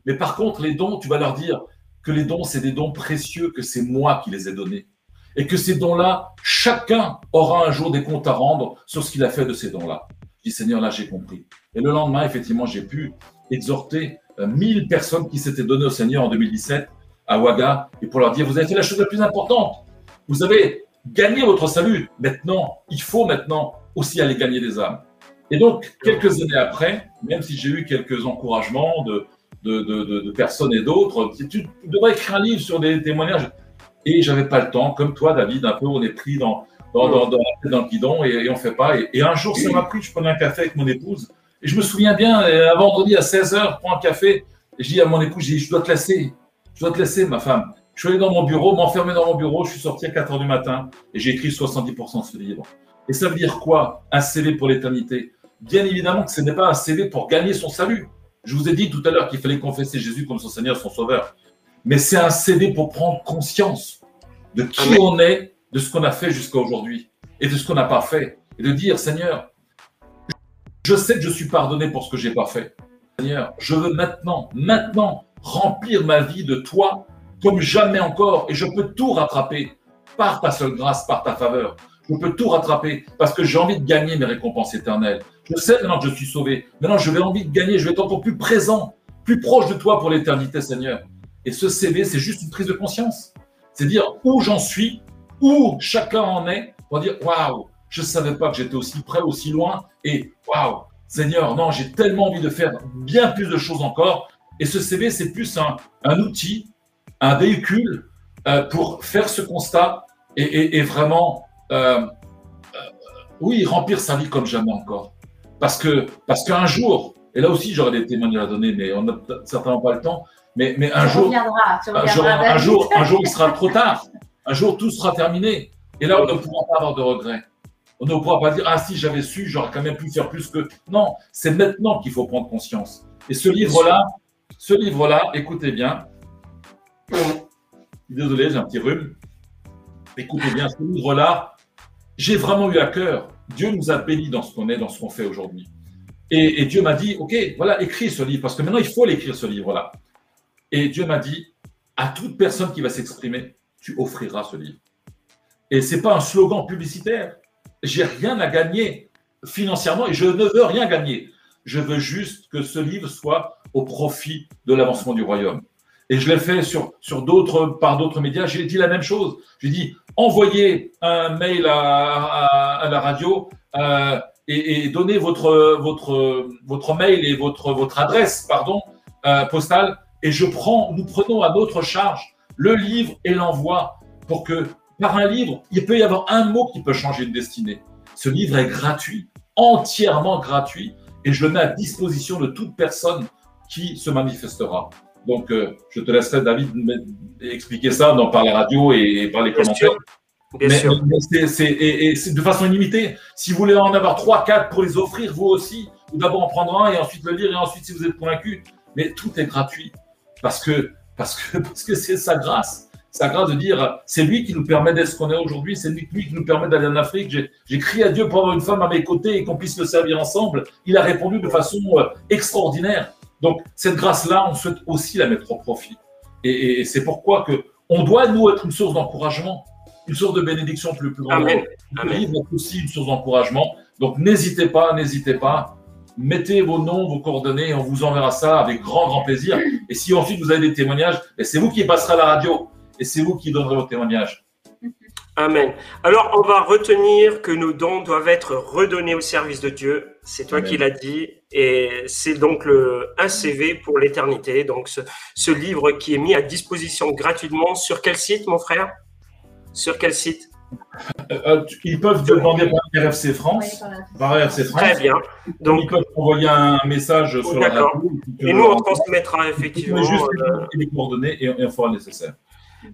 Speaker 3: Mais par contre, les dons, tu vas leur dire que les dons, c'est des dons précieux, que c'est moi qui les ai donnés. Et que ces dons-là, chacun aura un jour des comptes à rendre sur ce qu'il a fait de ces dons-là. Je dis, Seigneur, là, j'ai compris. Et le lendemain, effectivement, j'ai pu exhorter 1000 euh, personnes qui s'étaient données au Seigneur en 2017 à Ouaga et pour leur dire, vous avez fait la chose la plus importante. Vous avez gagné votre salut. Maintenant, il faut maintenant aussi aller gagner des âmes. Et donc, quelques années après, même si j'ai eu quelques encouragements de, personnes et d'autres, tu devrais écrire un livre sur des témoignages. Et j'avais pas le temps, comme toi, David, un peu, on est pris dans, dans, dans, dans, le guidon et, on fait pas. Et, un jour, ça m'a pris, je prenais un café avec mon épouse. Et je me souviens bien, un vendredi à 16h, je prends un café. Et je dis à mon épouse, je dois te laisser. Je dois te laisser, ma femme. Je suis allé dans mon bureau, m'enfermer dans mon bureau. Je suis sorti à 4h du matin et j'ai écrit 70% de ce livre. Et ça veut dire quoi Un CV pour l'éternité? Bien évidemment que ce n'est pas un CV pour gagner son salut. Je vous ai dit tout à l'heure qu'il fallait confesser Jésus comme son Seigneur, son Sauveur. Mais c'est un CV pour prendre conscience de qui on est, de ce qu'on a fait jusqu'à aujourd'hui et de ce qu'on n'a pas fait. Et de dire, Seigneur, je sais que je suis pardonné pour ce que j'ai pas fait. Seigneur, je veux maintenant, maintenant, remplir ma vie de toi comme jamais encore et je peux tout rattraper par ta seule grâce, par ta faveur. Je peux tout rattraper parce que j'ai envie de gagner mes récompenses éternelles. Je sais maintenant que je suis sauvé. Maintenant, je vais envie de gagner. Je vais être encore plus présent, plus proche de toi pour l'éternité, Seigneur. Et ce CV, c'est juste une prise de conscience. C'est dire où j'en suis, où chacun en est, pour dire waouh, je ne savais pas que j'étais aussi près, aussi loin, et waouh, Seigneur, non, j'ai tellement envie de faire bien plus de choses encore. Et ce CV, c'est plus un, outil, un véhicule euh, pour faire ce constat et, vraiment, euh, euh, oui, remplir sa vie comme jamais encore. Parce que parce qu'un jour, et là aussi j'aurais des témoignages à donner, mais on n'a certainement pas le temps. Mais, mais un, jour, un, jour, un, jour, il sera trop tard. Un jour, tout sera terminé. Et là, on ne pourra pas avoir de regrets. On ne pourra pas dire Ah, si j'avais su, j'aurais quand même pu faire plus que. Non, c'est maintenant qu'il faut prendre conscience. Et ce livre-là, ce livre-là, écoutez bien. Désolé, j'ai un petit rhume. Écoutez bien, ce livre-là, j'ai vraiment eu à cœur. Dieu nous a bénis dans ce qu'on est, dans ce qu'on fait aujourd'hui. Et, Dieu m'a dit, OK, voilà, écris ce livre, parce que maintenant, il faut l'écrire, ce livre-là. Et Dieu m'a dit, à toute personne qui va s'exprimer, tu offriras ce livre. Et ce n'est pas un slogan publicitaire. J'ai rien à gagner financièrement et je ne veux rien gagner. Je veux juste que ce livre soit au profit de l'avancement du royaume. Et je l'ai fait sur, d'autres, par d'autres médias. J'ai dit la même chose. J'ai dit envoyez un mail à, la radio euh, et, donnez votre, mail et votre, votre adresse pardon, euh, postale. Et je prends, nous prenons à notre charge le livre et l'envoi pour que par un livre, il peut y avoir un mot qui peut changer une destinée. Ce livre est gratuit, entièrement gratuit, et je le mets à disposition de toute personne qui se manifestera. Donc, euh, je te laisserai, David, expliquer ça dans, par la radio et, par les commentaires.
Speaker 2: Bien sûr.
Speaker 3: c'est et, de façon illimitée. Si vous voulez en avoir trois, quatre pour les offrir, vous aussi, ou d'abord en prendre un et ensuite le lire, et ensuite, si vous êtes convaincu, mais tout est gratuit parce que parce que <laughs> parce que c'est sa grâce. Sa grâce de dire, c'est lui qui nous permet d'être ce qu'on est aujourd'hui, c'est lui, qui nous permet d'aller en Afrique. J'ai crié à Dieu pour avoir une femme à mes côtés et qu'on puisse le servir ensemble. Il a répondu de façon euh, extraordinaire. Donc, cette grâce-là, on souhaite aussi la mettre au profit. Et, c'est pourquoi que on doit, nous, être une source d'encouragement, une source de bénédiction plus, plus grande.
Speaker 2: Amen.
Speaker 3: Est aussi une source d'encouragement. Donc, n'hésitez pas, n'hésitez pas. Mettez vos noms, vos coordonnées, et on vous enverra ça avec grand, grand plaisir. Et si ensuite vous avez des témoignages, ben, c'est vous qui passerez à la radio et c'est vous qui donnerez vos témoignages.
Speaker 2: Amen. Alors, on va retenir que nos dons doivent être redonnés au service de Dieu. C'est toi qui l'as dit. Et c'est donc le, un CV pour l'éternité. Donc, ce, livre qui est mis à disposition gratuitement. Sur quel site, mon frère? Sur quel site?
Speaker 3: Euh, euh, Ils peuvent demander par RFC France. par RFC France.
Speaker 2: Très bien.
Speaker 3: Donc, ils peuvent envoyer un message sur la radio.
Speaker 2: Et nous, on transmettra effectivement.
Speaker 3: Juste euh, les coordonnées et on fera le nécessaire.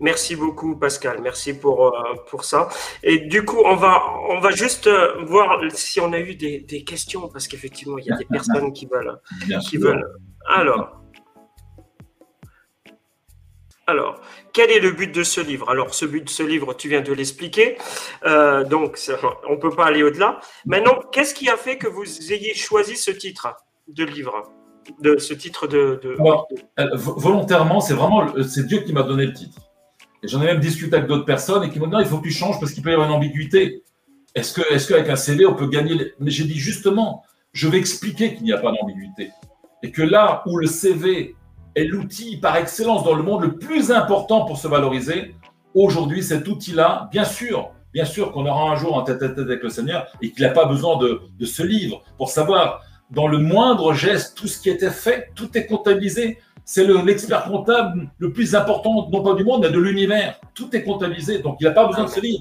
Speaker 2: Merci beaucoup, Pascal. Merci pour, euh, pour ça. Et du coup, on va, on va juste euh, voir si on a eu des, des questions, parce qu'effectivement, il y a des <laughs> personnes qui veulent. qui veulent. Alors. Alors, quel est le but de ce livre? Alors, ce but de ce livre, tu viens de l'expliquer. Euh, donc, on ne peut pas aller au-delà. Maintenant, qu'est-ce qui a fait que vous ayez choisi ce titre de livre? De ce titre de, de...
Speaker 3: volontairement, c'est vraiment c'est Dieu qui m'a donné le titre. Et j'en ai même discuté avec d'autres personnes et qui m'ont dit non, il faut que tu changes parce qu'il peut y avoir une ambiguïté. Est-ce que, est-ce qu'avec un CV, on peut gagner Mais j'ai dit justement, je vais expliquer qu'il n'y a pas d'ambiguïté. Et que là où le CV est l'outil par excellence dans le monde le plus important pour se valoriser, aujourd'hui, cet outil-là, bien sûr, bien sûr qu'on aura un jour un tête-à-tête avec le Seigneur et qu'il n'a pas besoin de, de ce livre pour savoir dans le moindre geste, tout ce qui était fait, tout est comptabilisé c'est l'expert comptable le plus important, non pas du monde, mais de l'univers. Tout est comptabilisé, donc il n'a pas besoin de se lire.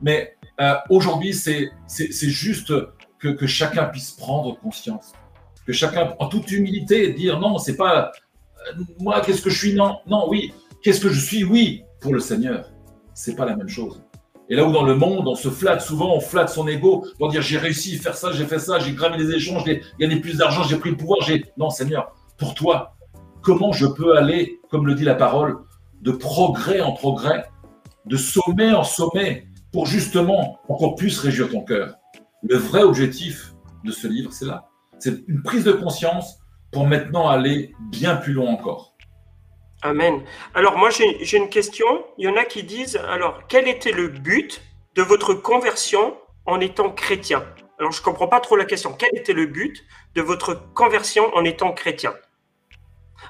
Speaker 3: Mais euh, aujourd'hui, c'est juste que, que, chacun puisse prendre conscience. Que chacun, en toute humilité, dire non, c'est pas moi, qu'est-ce que je suis? Non, non, oui. Qu'est-ce que je suis? Oui, pour le Seigneur. C'est pas la même chose. Et là où dans le monde, on se flatte souvent, on flatte son ego pour dire j'ai réussi à faire ça, j'ai fait ça, j'ai gravé les échanges, j'ai gagné plus d'argent, j'ai pris le pouvoir, j'ai. Non, Seigneur, pour toi, comment je peux aller, comme le dit la parole, de progrès en progrès, de sommet en sommet, pour justement qu'on puisse réjouir ton cœur? Le vrai objectif de ce livre, c'est là. C'est une prise de conscience pour maintenant aller bien plus loin encore.
Speaker 2: Amen. Alors moi, j'ai une question. Il y en a qui disent, alors, quel était le but de votre conversion en étant chrétien? Alors, je ne comprends pas trop la question. Quel était le but de votre conversion en étant chrétien?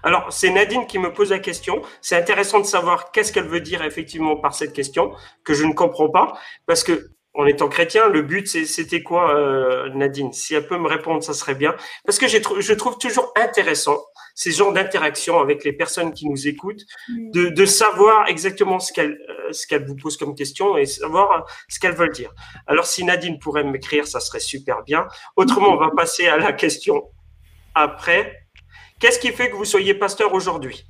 Speaker 2: Alors, c'est Nadine qui me pose la question. C'est intéressant de savoir qu'est-ce qu'elle veut dire effectivement par cette question, que je ne comprends pas, parce que en étant chrétien, le but, c'était quoi, euh, Nadine? Si elle peut me répondre, ça serait bien. Parce que je trouve toujours intéressant ces genres d'interactions avec les personnes qui nous écoutent, de, savoir exactement ce qu'elle euh, ce vous pose comme question et savoir ce qu'elles veulent dire. Alors, si Nadine pourrait m'écrire, ça serait super bien. Autrement, on va passer à la question après. Qu'est-ce qui fait que vous soyez pasteur aujourd'hui?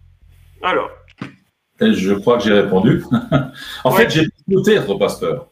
Speaker 2: Alors.
Speaker 3: je crois que j'ai répondu. <laughs> en fait, j'ai noté être pasteur.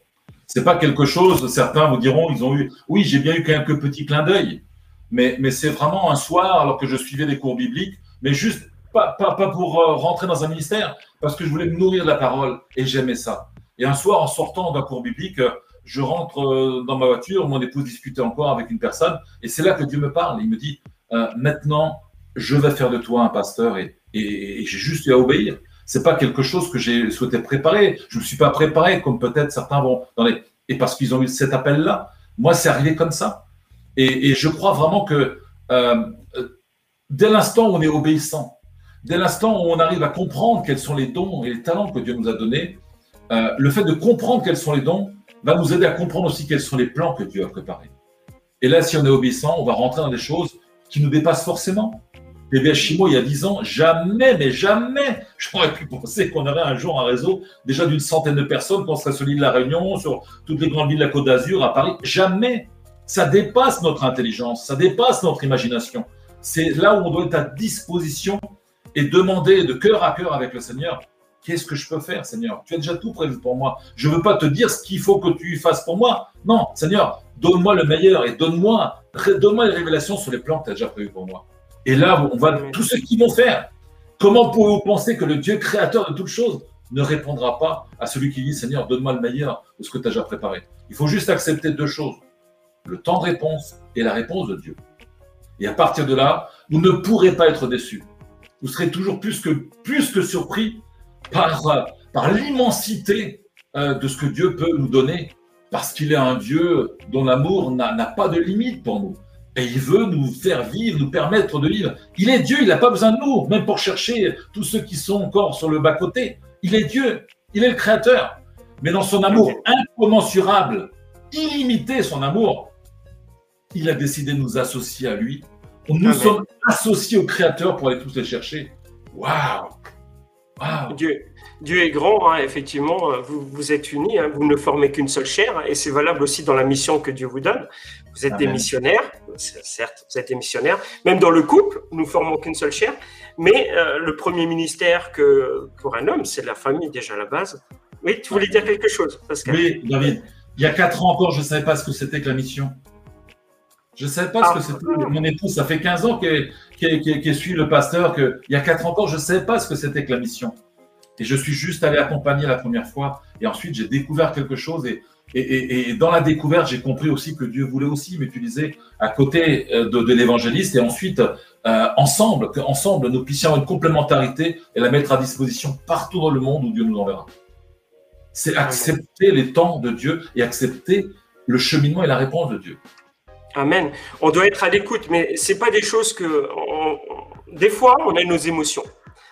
Speaker 3: C'est pas quelque chose, certains vous diront, ils ont eu, oui, j'ai bien eu quelques petits clins d'œil, mais, mais c'est vraiment un soir, alors que je suivais des cours bibliques, mais juste pas, pas, pas pour euh, rentrer dans un ministère, parce que je voulais me nourrir de la parole et j'aimais ça. Et un soir, en sortant d'un cours biblique, je rentre euh, dans ma voiture, mon épouse discutait encore avec une personne, et c'est là que Dieu me parle. Il me dit, euh, maintenant, je vais faire de toi un pasteur, et, et, et j'ai juste eu à obéir c'est pas quelque chose que j'ai souhaité préparer. Je me suis pas préparé comme peut-être certains vont dans les et parce qu'ils ont eu cet appel-là. Moi, c'est arrivé comme ça. Et, je crois vraiment que euh, dès l'instant où on est obéissant, dès l'instant où on arrive à comprendre quels sont les dons et les talents que Dieu nous a donnés, euh, le fait de comprendre quels sont les dons va nous aider à comprendre aussi quels sont les plans que Dieu a préparés. Et là, si on est obéissant, on va rentrer dans des choses qui nous dépassent forcément. PBS Chimo, il y a 10 ans, jamais, mais jamais, j'aurais pu penser qu'on aurait un jour un réseau déjà d'une centaine de personnes, qu'on serait l'île de la Réunion, sur toutes les grandes villes de la Côte d'Azur, à Paris. Jamais. Ça dépasse notre intelligence, ça dépasse notre imagination. C'est là où on doit être à disposition et demander de cœur à cœur avec le Seigneur, qu'est-ce que je peux faire, Seigneur? Tu as déjà tout prévu pour moi. Je ne veux pas te dire ce qu'il faut que tu fasses pour moi. Non, Seigneur, donne-moi le meilleur et donne-moi donne les révélations sur les plans que tu as déjà prévus pour moi. Et là, on va tous ceux qui vont faire. Comment pouvez-vous penser que le Dieu créateur de toutes choses ne répondra pas à celui qui dit Seigneur, donne-moi le meilleur de ce que tu as déjà préparé Il faut juste accepter deux choses le temps de réponse et la réponse de Dieu. Et à partir de là, vous ne pourrez pas être déçus. Vous serez toujours plus que, plus que surpris par, par l'immensité euh, de ce que Dieu peut nous donner, parce qu'il est un Dieu dont l'amour n'a pas de limite pour nous. Et il veut nous faire vivre, nous permettre de vivre. Il est Dieu, il n'a pas besoin de nous, même pour chercher tous ceux qui sont encore sur le bas-côté. Il est Dieu, il est le Créateur. Mais dans son amour incommensurable, illimité son amour, il a décidé de nous associer à lui. Nous sommes associés au Créateur pour aller tous les chercher. Waouh
Speaker 2: wow. Dieu, Dieu est grand, hein, effectivement, vous, vous êtes unis, hein, vous ne formez qu'une seule chair, et c'est valable aussi dans la mission que Dieu vous donne. Vous êtes des missionnaires, certes, vous êtes des missionnaires. Même dans le couple, nous formons qu'une seule chair. Mais euh, le premier ministère que pour un homme, c'est la famille déjà à la base. Oui, tu voulais dire quelque chose, Pascal?
Speaker 3: Oui, David. Il y a quatre ans encore, je ne savais pas ce que c'était que la mission. Je ne savais pas ce que ah. c'était. Mon épouse, ça fait 15 ans qu'elle suit le pasteur. Que, il y a quatre ans encore, je ne savais pas ce que c'était que la mission. Et je suis juste allé accompagner la première fois. Et ensuite, j'ai découvert quelque chose. Et et, dans la découverte, j'ai compris aussi que Dieu voulait aussi m'utiliser à côté euh, de, l'évangéliste et ensuite euh, ensemble, qu'ensemble nous puissions avoir une complémentarité et la mettre à disposition partout dans le monde où Dieu nous enverra. C'est accepter les temps de Dieu et accepter le cheminement et la réponse de Dieu.
Speaker 2: Amen. On doit être à l'écoute, mais c'est pas des choses que. des fois, on a nos émotions.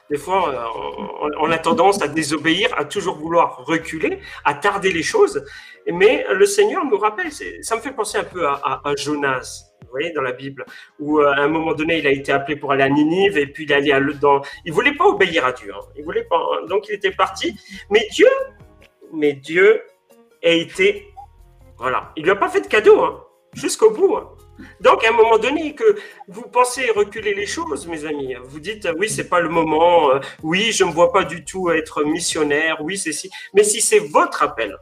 Speaker 2: Des fois, euh, on, a tendance à désobéir, à toujours vouloir reculer, à tarder les choses. Mais le Seigneur nous rappelle, ça me fait penser un peu à, Jonas, vous voyez, dans la Bible, où euh, à un moment donné, il a été appelé pour aller à Ninive et puis il allait dans. Il voulait pas obéir à Dieu, hein. il voulait pas. Hein. donc il était parti. Mais Dieu, mais Dieu a été, voilà, il lui a pas fait de cadeau, hein, jusqu'au bout. Donc, à un moment donné, que vous pensez reculer les choses, mes amis, vous dites oui, c'est pas le moment, euh, oui, je ne me vois pas du tout être missionnaire, oui, c'est si. Mais si c'est votre appel,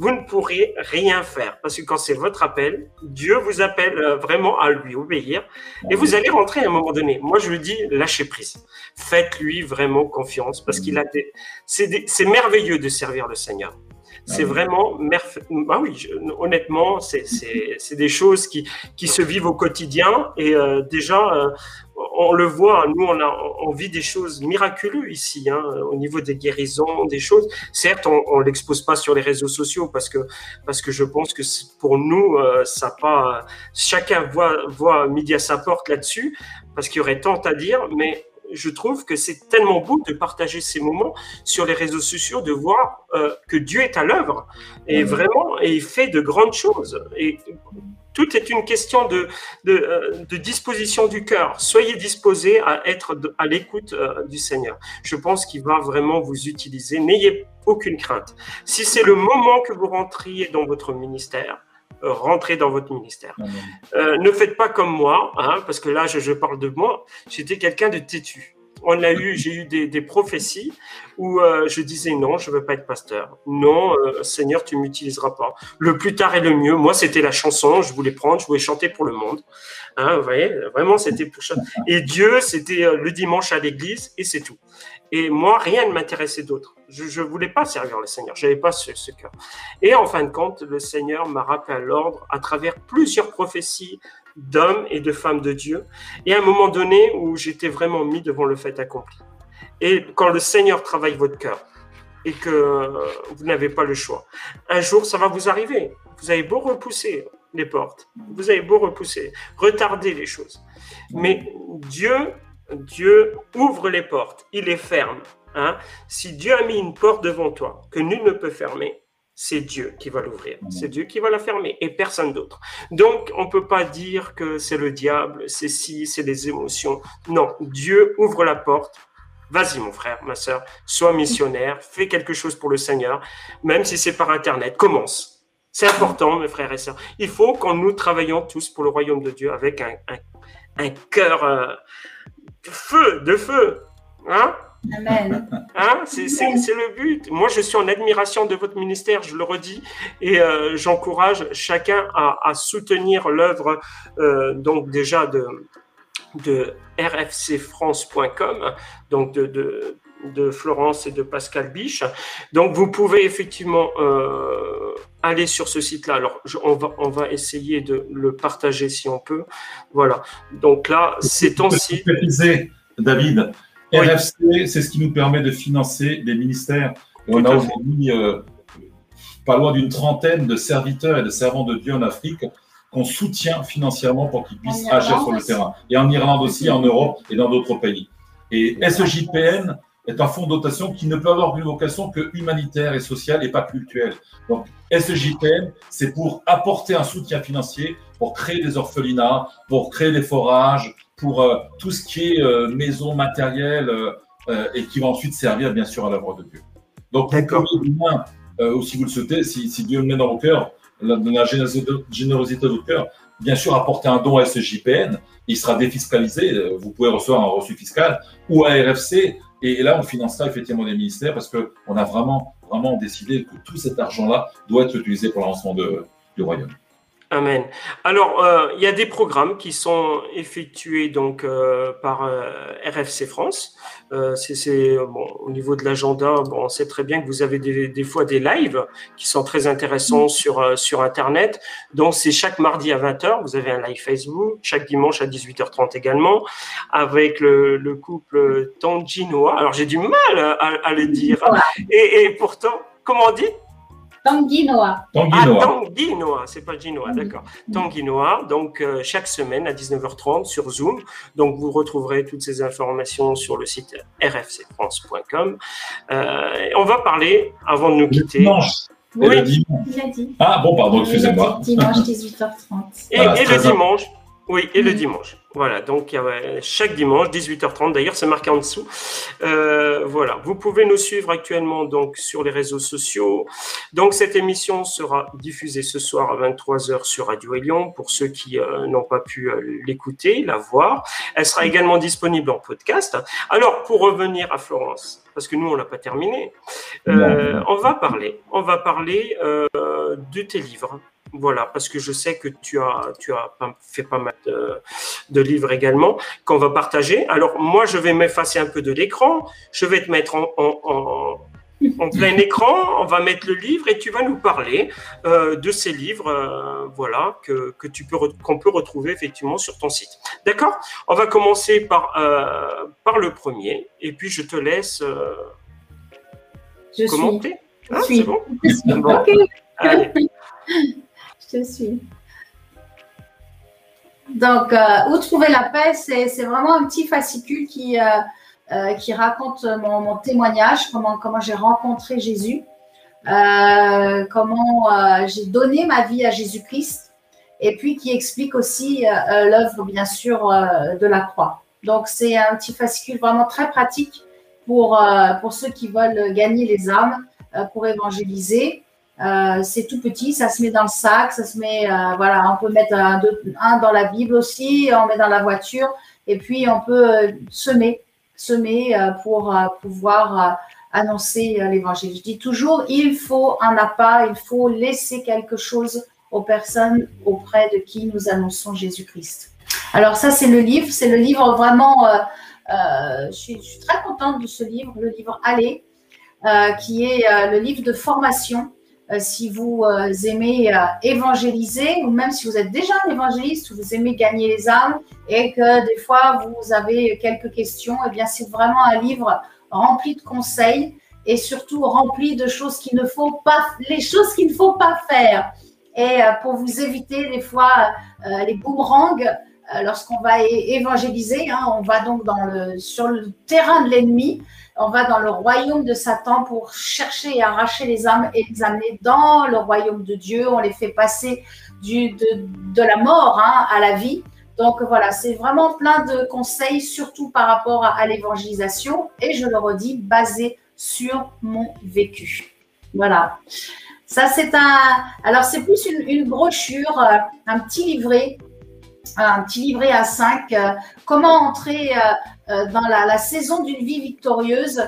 Speaker 2: vous ne pourrez rien faire parce que quand c'est votre appel, Dieu vous appelle euh, vraiment à lui obéir et vous allez rentrer à un moment donné. Moi, je le dis, lâchez prise. Faites-lui vraiment confiance parce qu'il a des. C'est merveilleux de servir le Seigneur. C'est vraiment ah oui, honnêtement, c'est des choses qui, qui se vivent au quotidien et euh, déjà, euh, on le voit, nous, on, a, on vit des choses miraculeuses ici, hein, au niveau des guérisons, des choses. Certes, on ne l'expose pas sur les réseaux sociaux parce que, parce que je pense que pour nous, euh, ça pas. Chacun voit, voit midi à sa porte là-dessus parce qu'il y aurait tant à dire, mais je trouve que c'est tellement beau de partager ces moments sur les réseaux sociaux, de voir euh, que Dieu est à l'œuvre et vraiment, et il fait de grandes choses. Et tout est une question de, de, euh, de disposition du cœur. Soyez disposés à être à l'écoute euh, du Seigneur. Je pense qu'il va vraiment vous utiliser. N'ayez aucune crainte. Si c'est le moment que vous rentriez dans votre ministère, rentrez dans votre ministère. Euh, ne faites pas comme moi, hein, parce que là, je, je parle de moi. J'étais quelqu'un de têtu. On a eu, j'ai eu des, prophéties où euh, je disais non, je veux pas être pasteur. Non, euh, Seigneur, tu m'utiliseras pas. Le plus tard est le mieux. Moi, c'était la chanson. Je voulais prendre, je voulais chanter pour le monde. Hein, vous voyez, vraiment, c'était pour Et Dieu, c'était euh, le dimanche à l'église et c'est tout. Et moi, rien ne m'intéressait d'autre. Je ne voulais pas servir le Seigneur. Je n'avais pas ce, cœur. Et en fin de compte, le Seigneur m'a rappelé à l'ordre à travers plusieurs prophéties d'hommes et de femmes de Dieu. Et à un moment donné où j'étais vraiment mis devant le fait accompli. Et quand le Seigneur travaille votre cœur et que vous n'avez pas le choix, un jour, ça va vous arriver. Vous avez beau repousser les portes, vous avez beau repousser, retarder les choses. Mais Dieu Dieu ouvre les portes, il les ferme. Hein? Si Dieu a mis une porte devant toi que nul ne peut fermer, c'est Dieu qui va l'ouvrir, c'est Dieu qui va la fermer et personne d'autre. Donc, on ne peut pas dire que c'est le diable, c'est si, c'est les émotions. Non, Dieu ouvre la porte. Vas-y, mon frère, ma soeur, sois missionnaire, fais quelque chose pour le Seigneur, même si c'est par Internet. Commence. C'est important, mes frères et sœurs. Il faut que nous travaillions tous pour le royaume de Dieu avec un, un, un cœur. Euh, feu, de feu. Hein?
Speaker 4: Amen.
Speaker 2: Hein? C'est le but. Moi, je suis en admiration de votre ministère, je le redis, et euh, j'encourage chacun à, à soutenir l'œuvre, euh, donc déjà de, de rfcfrance.com, donc de, de, de, Florence et de Pascal Biche. Donc, vous pouvez effectivement euh, aller sur ce site-là. Alors, je, on, va, on va essayer de le partager si on peut. Voilà. Donc là, c'est ton site.
Speaker 3: David, RFC, c'est ce qui nous permet de financer des ministères. Et on a aujourd'hui euh, pas loin d'une trentaine de serviteurs et de servants de Dieu en Afrique qu'on soutient financièrement pour qu'ils puissent agir sur le terrain. Et en Irlande aussi, en Europe et dans d'autres pays. Et SEJPN est un fonds de dotation qui ne peut avoir une vocation que humanitaire et sociale et pas culturelle. Donc, SEJPN, c'est pour apporter un soutien financier, pour créer des orphelinats, pour créer des forages, pour euh, tout ce qui est euh, maison matérielle euh, euh, et qui va ensuite servir, bien sûr, à l'œuvre de Dieu. Donc, ou si vous le souhaitez, si, si Dieu le met dans vos cœurs, la, la générosité de votre cœur, bien sûr, apporter un don à SEJPN, il sera défiscalisé, vous pouvez recevoir un reçu fiscal, ou à RFC, et, là, on financera effectivement des ministères parce qu'on a vraiment, vraiment décidé que tout cet argent-là doit être utilisé pour lancement du royaume.
Speaker 2: Amen. Alors, euh, il y a des programmes qui sont effectués donc euh, par euh, RFC France. C'est bon, au niveau de l'agenda, bon, on sait très bien que vous avez des, des fois des lives qui sont très intéressants sur euh, sur Internet. Donc, c'est chaque mardi à 20h. Vous avez un live Facebook. Chaque dimanche à 18h30 également, avec le, le couple Tanginoa. Alors, j'ai du mal à, à le dire. Et, et pourtant, comment on dit?
Speaker 4: Tanguinoa.
Speaker 2: Tanguinoa. Ah, Tanguinoa, c'est pas Ginoa, d'accord. Tanguinoa, donc euh, chaque semaine à 19h30 sur Zoom. Donc vous retrouverez toutes ces informations sur le site rfcfrance.com. Euh, on va parler, avant de nous quitter.
Speaker 3: Dimanche. Oui. Le dimanche. Ah bon, pardon, excusez-moi.
Speaker 4: Dimanche 18h30.
Speaker 2: Et, voilà, et le dimanche. Oui, et le dimanche. Voilà, donc chaque dimanche, 18h30, d'ailleurs c'est marqué en dessous. Euh, voilà, vous pouvez nous suivre actuellement donc sur les réseaux sociaux. Donc cette émission sera diffusée ce soir à 23h sur Radio Lyon pour ceux qui euh, n'ont pas pu euh, l'écouter, la voir. Elle sera également disponible en podcast. Alors pour revenir à Florence, parce que nous on l'a pas terminé, euh, on va parler, on va parler de tes livres. Voilà, parce que je sais que tu as, tu as fait pas mal de, de livres également qu'on va partager. Alors moi, je vais m'effacer un peu de l'écran. Je vais te mettre en, en, en, en, plein <laughs> écran. On va mettre le livre et tu vas nous parler euh, de ces livres, euh, voilà, que, que tu peux qu'on peut retrouver effectivement sur ton site. D'accord? On va commencer par euh, par le premier et puis je te laisse euh,
Speaker 4: je
Speaker 2: commenter.
Speaker 4: Suis.
Speaker 2: Ah, c'est bon? <laughs>
Speaker 4: Je suis.
Speaker 2: bon.
Speaker 4: Okay.
Speaker 2: Allez. <laughs>
Speaker 4: Te suis. Donc, où trouver la paix, c'est vraiment un petit fascicule qui, qui raconte mon, mon, témoignage, comment, comment j'ai rencontré Jésus, comment j'ai donné ma vie à Jésus-Christ, et puis qui explique aussi l'œuvre, bien sûr, de la croix. Donc, c'est un petit fascicule vraiment très pratique pour, euh, pour ceux qui veulent gagner les âmes, euh, pour évangéliser. Euh, c'est tout petit, ça se met dans le sac, ça se met, voilà, on peut mettre un, dans la Bible aussi, on met dans la voiture, et puis on peut semer, semer pour pouvoir annoncer l'évangile. Je dis toujours, il faut un appât, il faut laisser quelque chose aux personnes auprès de qui nous annonçons Jésus-Christ. Alors ça, c'est le livre, c'est le livre vraiment, euh, euh, je, suis, très contente de ce livre, le livre Aller, euh, qui est le livre de formation. Si vous aimez évangéliser, ou même si vous êtes déjà un évangéliste, ou vous aimez gagner les âmes, et que des fois vous avez quelques questions, eh bien c'est vraiment un livre rempli de conseils et surtout rempli de choses qu'il ne faut pas, les choses qu'il ne faut pas faire. Et pour vous éviter des fois les boomerangs, euh, lorsqu'on va évangéliser, hein, on va donc sur le terrain de l'ennemi, on va dans le royaume de Satan pour chercher et arracher les âmes et les amener dans le royaume de Dieu. On les fait passer de, la mort hein, à la vie. Donc voilà, c'est vraiment plein de conseils, surtout par rapport à, l'évangélisation. Et je le redis, basé sur mon vécu. Voilà. Ça, c'est un. Alors, c'est plus une, une, brochure, euh, un petit livret un petit livret à 5, euh, comment entrer euh, euh, dans la, saison d'une vie victorieuse.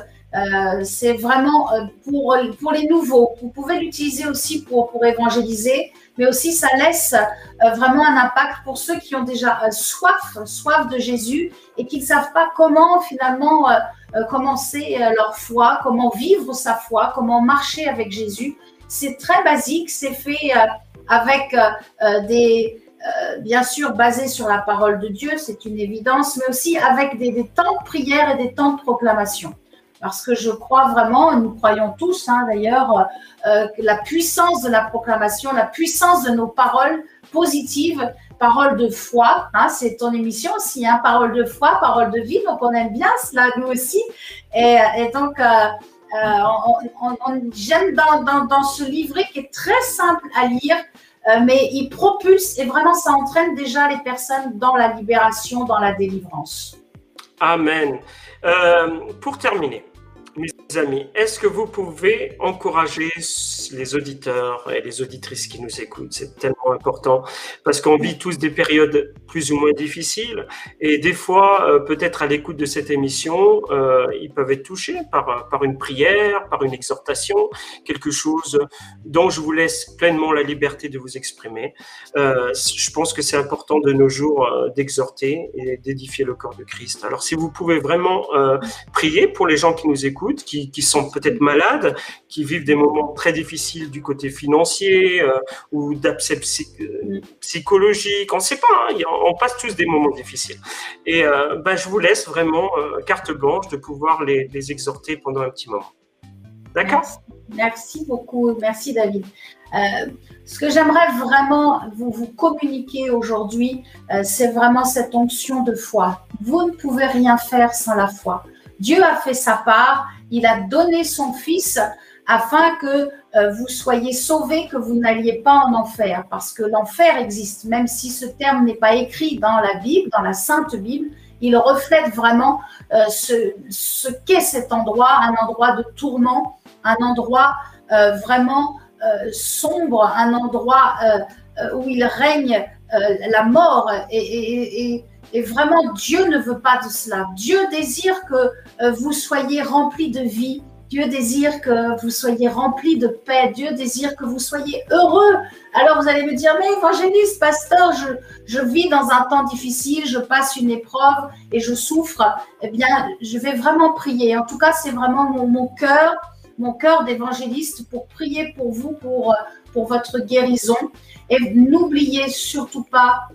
Speaker 4: c'est vraiment pour, pour les nouveaux. Vous pouvez l'utiliser aussi pour, pour évangéliser, mais aussi ça laisse vraiment un impact pour ceux qui ont déjà soif, soif de Jésus et qui ne savent pas comment finalement commencer leur foi, comment vivre sa foi, comment marcher avec Jésus. C'est très basique, c'est fait avec des, euh, bien sûr basé sur la parole de Dieu, c'est une évidence, mais aussi avec des, temps de prière et des temps de proclamation. Parce que je crois vraiment, nous croyons tous hein, d'ailleurs, euh, que la puissance de la proclamation, la puissance de nos paroles positives, paroles de foi, hein, c'est ton émission aussi, hein, paroles de foi, paroles de vie, donc on aime bien cela nous aussi. Et, donc, euh, j'aime dans, ce livret qui est très simple à lire, euh, mais il propulse et vraiment ça entraîne déjà les personnes dans la libération, dans la délivrance.
Speaker 2: Amen. Euh, pour terminer, amis, est-ce que vous pouvez encourager les auditeurs et les auditrices qui nous écoutent? C'est tellement important parce qu'on vit tous des périodes plus ou moins difficiles et des fois, euh, peut-être à l'écoute de cette émission, euh, ils peuvent être touchés par, par une prière, par une exhortation, quelque chose dont je vous laisse pleinement la liberté de vous exprimer. Euh, je pense que c'est important de nos jours d'exhorter et d'édifier le corps de Christ. Alors si vous pouvez vraiment prier pour les gens qui nous écoutent, qui qui, sont peut-être malades, qui vivent des moments très difficiles du côté financier euh, ou d'abcès euh, psychologique. On ne sait pas, hein, on passe tous des moments difficiles. Et ben, je vous laisse vraiment carte blanche de pouvoir les, exhorter pendant un petit moment. D'accord?
Speaker 4: Merci, beaucoup. Merci, David. ce que j'aimerais vraiment vous communiquer aujourd'hui, c'est vraiment cette onction de foi. Vous ne pouvez rien faire sans la foi. Dieu a fait sa part il a donné son Fils afin que euh, vous soyez sauvés, que vous n'alliez pas en enfer, parce que l'enfer existe, même si ce terme n'est pas écrit dans la Bible, dans la Sainte Bible, il reflète vraiment euh, ce, qu'est cet endroit, un endroit de tourment, un endroit euh, vraiment sombre, un endroit où il règne la mort et et vraiment, Dieu ne veut pas de cela. Dieu désire que euh, vous soyez remplis de vie. Dieu désire que vous soyez remplis de paix. Dieu désire que vous soyez heureux. Alors vous allez me dire, mais évangéliste, pasteur, je, je vis dans un temps difficile, je passe une épreuve et je souffre. Eh bien, je vais vraiment prier. En tout cas, c'est vraiment mon, mon cœur, mon cœur d'évangéliste pour prier pour vous, pour, pour votre guérison. Et n'oubliez surtout pas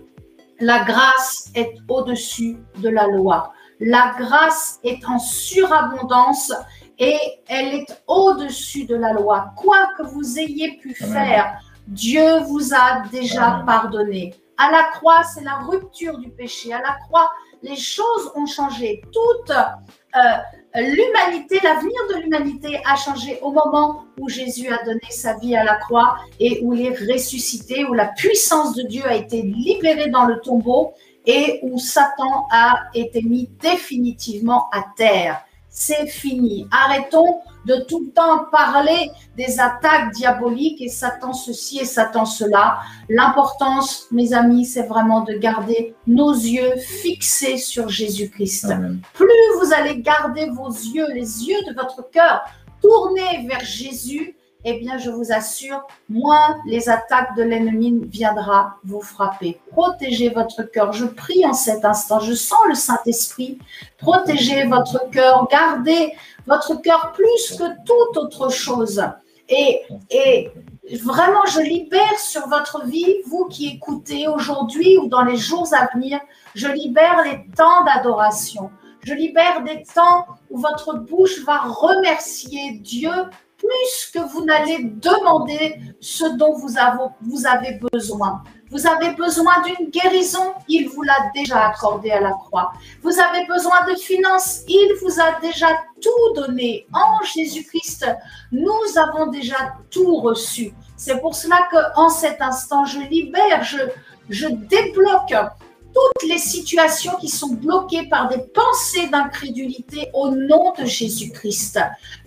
Speaker 4: la grâce est au-dessus de la loi. La grâce est en surabondance et elle est au-dessus de la loi. Quoi que vous ayez pu faire, Dieu vous a déjà pardonné. À la croix, c'est la rupture du péché. À la croix, les choses ont changé. Toute euh, l'humanité, l'avenir de l'humanité a changé au moment où Jésus a donné sa vie à la croix et où il est ressuscité, où la puissance de Dieu a été libérée dans le tombeau et où Satan a été mis définitivement à terre. C'est fini. Arrêtons de tout le temps parler des attaques diaboliques et Satan ceci et Satan cela. L'importance, mes amis, c'est vraiment de garder nos yeux fixés sur Jésus-Christ. Plus vous allez garder vos yeux, les yeux de votre cœur tournés vers Jésus, eh bien, je vous assure, moins les attaques de l'ennemi viendra vous frapper. Protégez votre cœur. Je prie en cet instant. Je sens le Saint-Esprit. Protégez votre cœur. Gardez votre cœur plus que toute autre chose. Et, et vraiment, je libère sur votre vie, vous qui écoutez aujourd'hui ou dans les jours à venir, je libère les temps d'adoration. Je libère des temps où votre bouche va remercier Dieu plus que vous n'allez demander ce dont vous avez, besoin. Vous avez besoin d'une guérison, il vous l'a déjà accordé à la croix. Vous avez besoin de finances, il vous a déjà tout donné. En Jésus-Christ, nous avons déjà tout reçu. C'est pour cela que en cet instant, je libère, je débloque toutes les situations qui sont bloquées par des pensées d'incrédulité au nom de Jésus-Christ.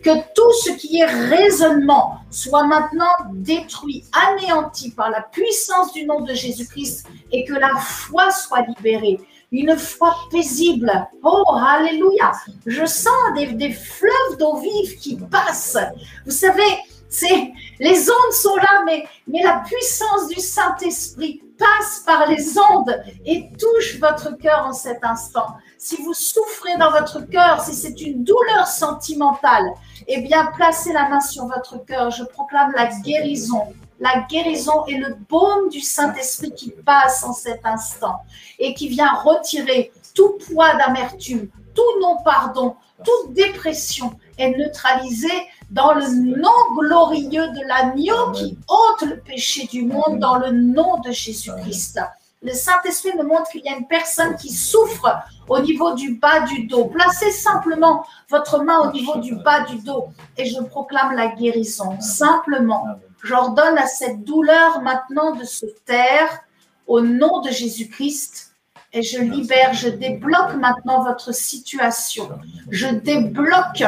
Speaker 4: Que tout ce qui est raisonnement soit maintenant détruit, anéanti par la puissance du nom de Jésus-Christ et que la foi soit libérée. Une foi paisible. Oh, alléluia. Je sens des, des fleuves d'eau vive qui passent. Vous savez, c'est les ondes sont là, mais, mais la puissance du Saint-Esprit passe par les ondes et touche votre cœur en cet instant. Si vous souffrez dans votre cœur, si c'est une douleur sentimentale, eh bien, placez la main sur votre cœur. Je proclame la guérison. La guérison et le baume du Saint-Esprit qui passe en cet instant et qui vient retirer tout poids d'amertume, tout non-pardon, toute dépression est neutralisée dans le nom glorieux de l'agneau qui ôte le péché du monde dans le nom de Jésus-Christ. Le Saint-Esprit me montre qu'il y a une personne qui souffre au niveau du bas du dos. Placez simplement votre main au niveau du bas du dos et je proclame la guérison. Simplement, j'ordonne à cette douleur maintenant de se taire au nom de Jésus-Christ et je libère, je débloque maintenant votre situation. Je débloque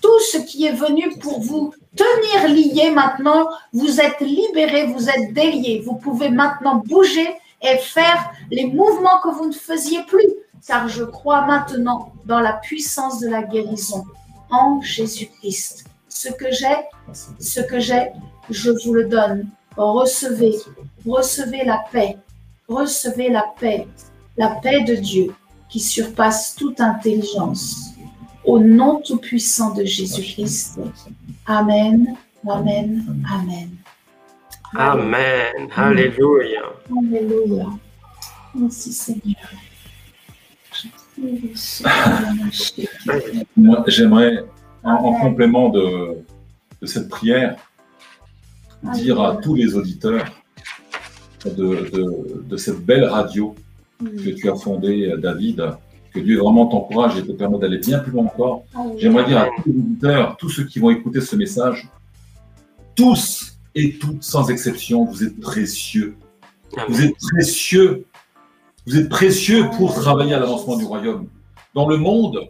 Speaker 4: tout ce qui est venu pour vous tenir lié maintenant, vous êtes libéré, vous êtes délié. Vous pouvez maintenant bouger et faire les mouvements que vous ne faisiez plus, car je crois maintenant dans la puissance de la guérison en Jésus-Christ. Ce que j'ai, ce que j'ai, je vous le donne. Recevez, recevez la paix, recevez la paix, la paix de Dieu qui surpasse toute intelligence au nom tout-puissant de Jésus-Christ. Amen, Amen, Amen.
Speaker 2: Amen. Alléluia.
Speaker 4: Alléluia. Merci Seigneur.
Speaker 3: Moi, j'aimerais, en, complément de, cette prière, dire à tous les auditeurs de, de cette belle radio que tu as fondée, David, que Dieu vraiment t'encourage et te permet d'aller bien plus loin encore. Ah J'aimerais dire à tous les auditeurs, tous ceux qui vont écouter ce message, tous et toutes sans exception, vous êtes précieux. Vous êtes précieux. Vous êtes précieux pour travailler à l'avancement du royaume. Dans le monde,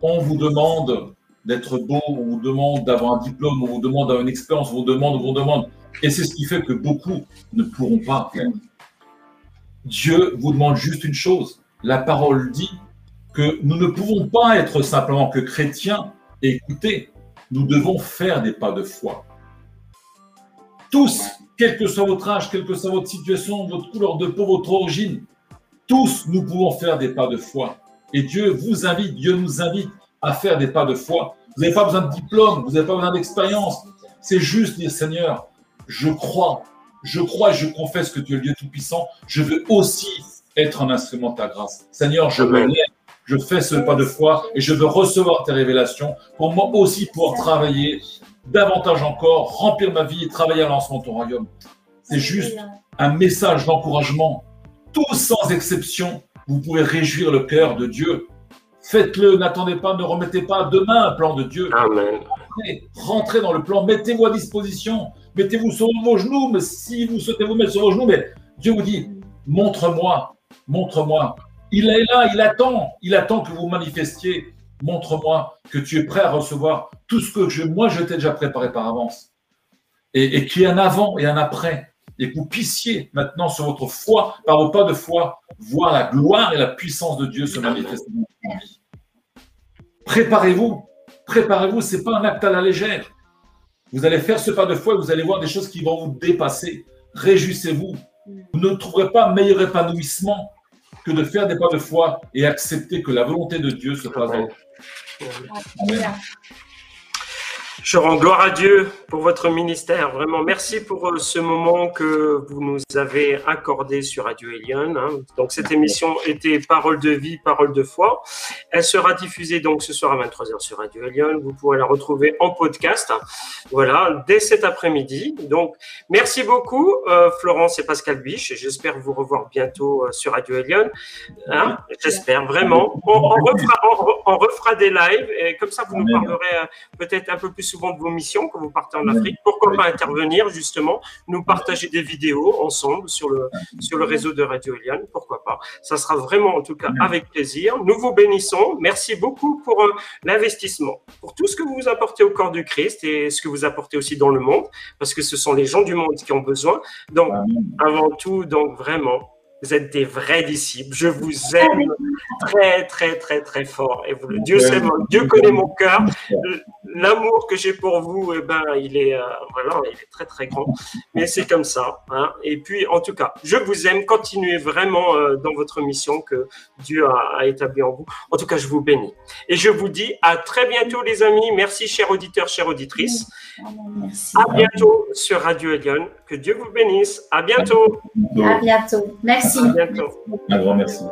Speaker 3: on vous demande d'être beau, on vous demande d'avoir un diplôme, on vous demande d'avoir une expérience, on vous demande, on vous demande. Et c'est ce qui fait que beaucoup ne pourront pas faire. Dieu vous demande juste une chose. La parole dit que nous ne pouvons pas être simplement que chrétiens et écouter, nous devons faire des pas de foi. Tous, quel que soit votre âge, quelle que soit votre situation, votre couleur de peau, votre origine, tous nous pouvons faire des pas de foi. Et Dieu vous invite, Dieu nous invite à faire des pas de foi. Vous n'avez pas besoin de diplôme, vous n'avez pas besoin d'expérience. C'est juste dire Seigneur, je crois, je crois et je confesse que tu es le Dieu Tout-Puissant. Je veux aussi être un instrument de ta grâce. Seigneur, je me lève je fais ce pas de foi et je veux recevoir tes révélations pour moi aussi pouvoir travailler davantage encore, remplir ma vie et travailler à lancement de ton royaume. C'est juste un message d'encouragement tous sans exception, vous pouvez réjouir le cœur de Dieu. Faites-le, n'attendez pas, ne remettez pas demain un plan de Dieu.
Speaker 2: Amen.
Speaker 3: Rentrez, dans le plan, mettez-vous à disposition, mettez-vous sur vos genoux, mais si vous souhaitez vous mettre sur vos genoux, mais Dieu vous dit, montre-moi, montre-moi. Il est là, il attend, il attend que vous manifestiez. Montre-moi que tu es prêt à recevoir tout ce que je, moi je t'ai déjà préparé par avance. Et, et qu'il y ait un avant et un après et que vous puissiez maintenant sur votre foi, par vos pas de foi, voir la gloire et la puissance de Dieu se manifester dans votre. Préparez-vous, préparez-vous, ce n'est pas un acte à la légère. Vous allez faire ce pas de foi et vous allez voir des choses qui vont vous dépasser. Réjouissez-vous. Vous ne trouverez pas meilleur épanouissement que de faire des pas de foi et accepter que la volonté de Dieu se fasse
Speaker 2: Amen. Je rends gloire à Dieu pour votre ministère. Vraiment, merci pour euh, ce moment que vous nous avez accordé sur Radio Elion. Hein. Donc, cette émission était Parole de vie, Parole de foi. Elle sera diffusée donc ce soir à 23h sur Radio Elion. Vous pourrez la retrouver en podcast. Voilà, dès cet après-midi. Donc, merci beaucoup, euh, Florence et Pascal Biche. J'espère vous revoir bientôt euh, sur Radio Elion. Hein. J'espère vraiment. On, on, refera, on, on, refera, des lives et comme ça, vous nous parlerez peut-être un peu plus souvent de vos missions quand vous partez en Afrique. Pourquoi pas intervenir justement, nous partager des vidéos ensemble sur le, sur le réseau de Radio Eliane, pourquoi pas? Ça sera vraiment en tout cas avec plaisir. Nous vous bénissons. Merci beaucoup pour euh, l'investissement, pour tout ce que vous apportez au corps du Christ et ce que vous apportez aussi dans le monde, parce que ce sont les gens du monde qui ont besoin. Donc, avant tout, donc vraiment, vous êtes des vrais disciples. Je vous aime très, très, très, très fort. Et vous, Dieu, Dieu connaît mon cœur. L'amour que j'ai pour vous, eh ben, il est, euh, voilà, il est très, très grand. Mais c'est comme ça. Hein. Et puis, en tout cas, je vous aime. Continuez vraiment euh, dans votre mission que Dieu a, a établie en vous. En tout cas, je vous bénis. Et je vous dis à très bientôt, les amis. Merci, chers auditeurs, chères auditrices.
Speaker 4: Merci.
Speaker 2: À bientôt sur Radio Elion. Que Dieu vous bénisse. À bientôt.
Speaker 4: À bientôt. Merci.
Speaker 2: À bientôt.
Speaker 3: Un grand merci.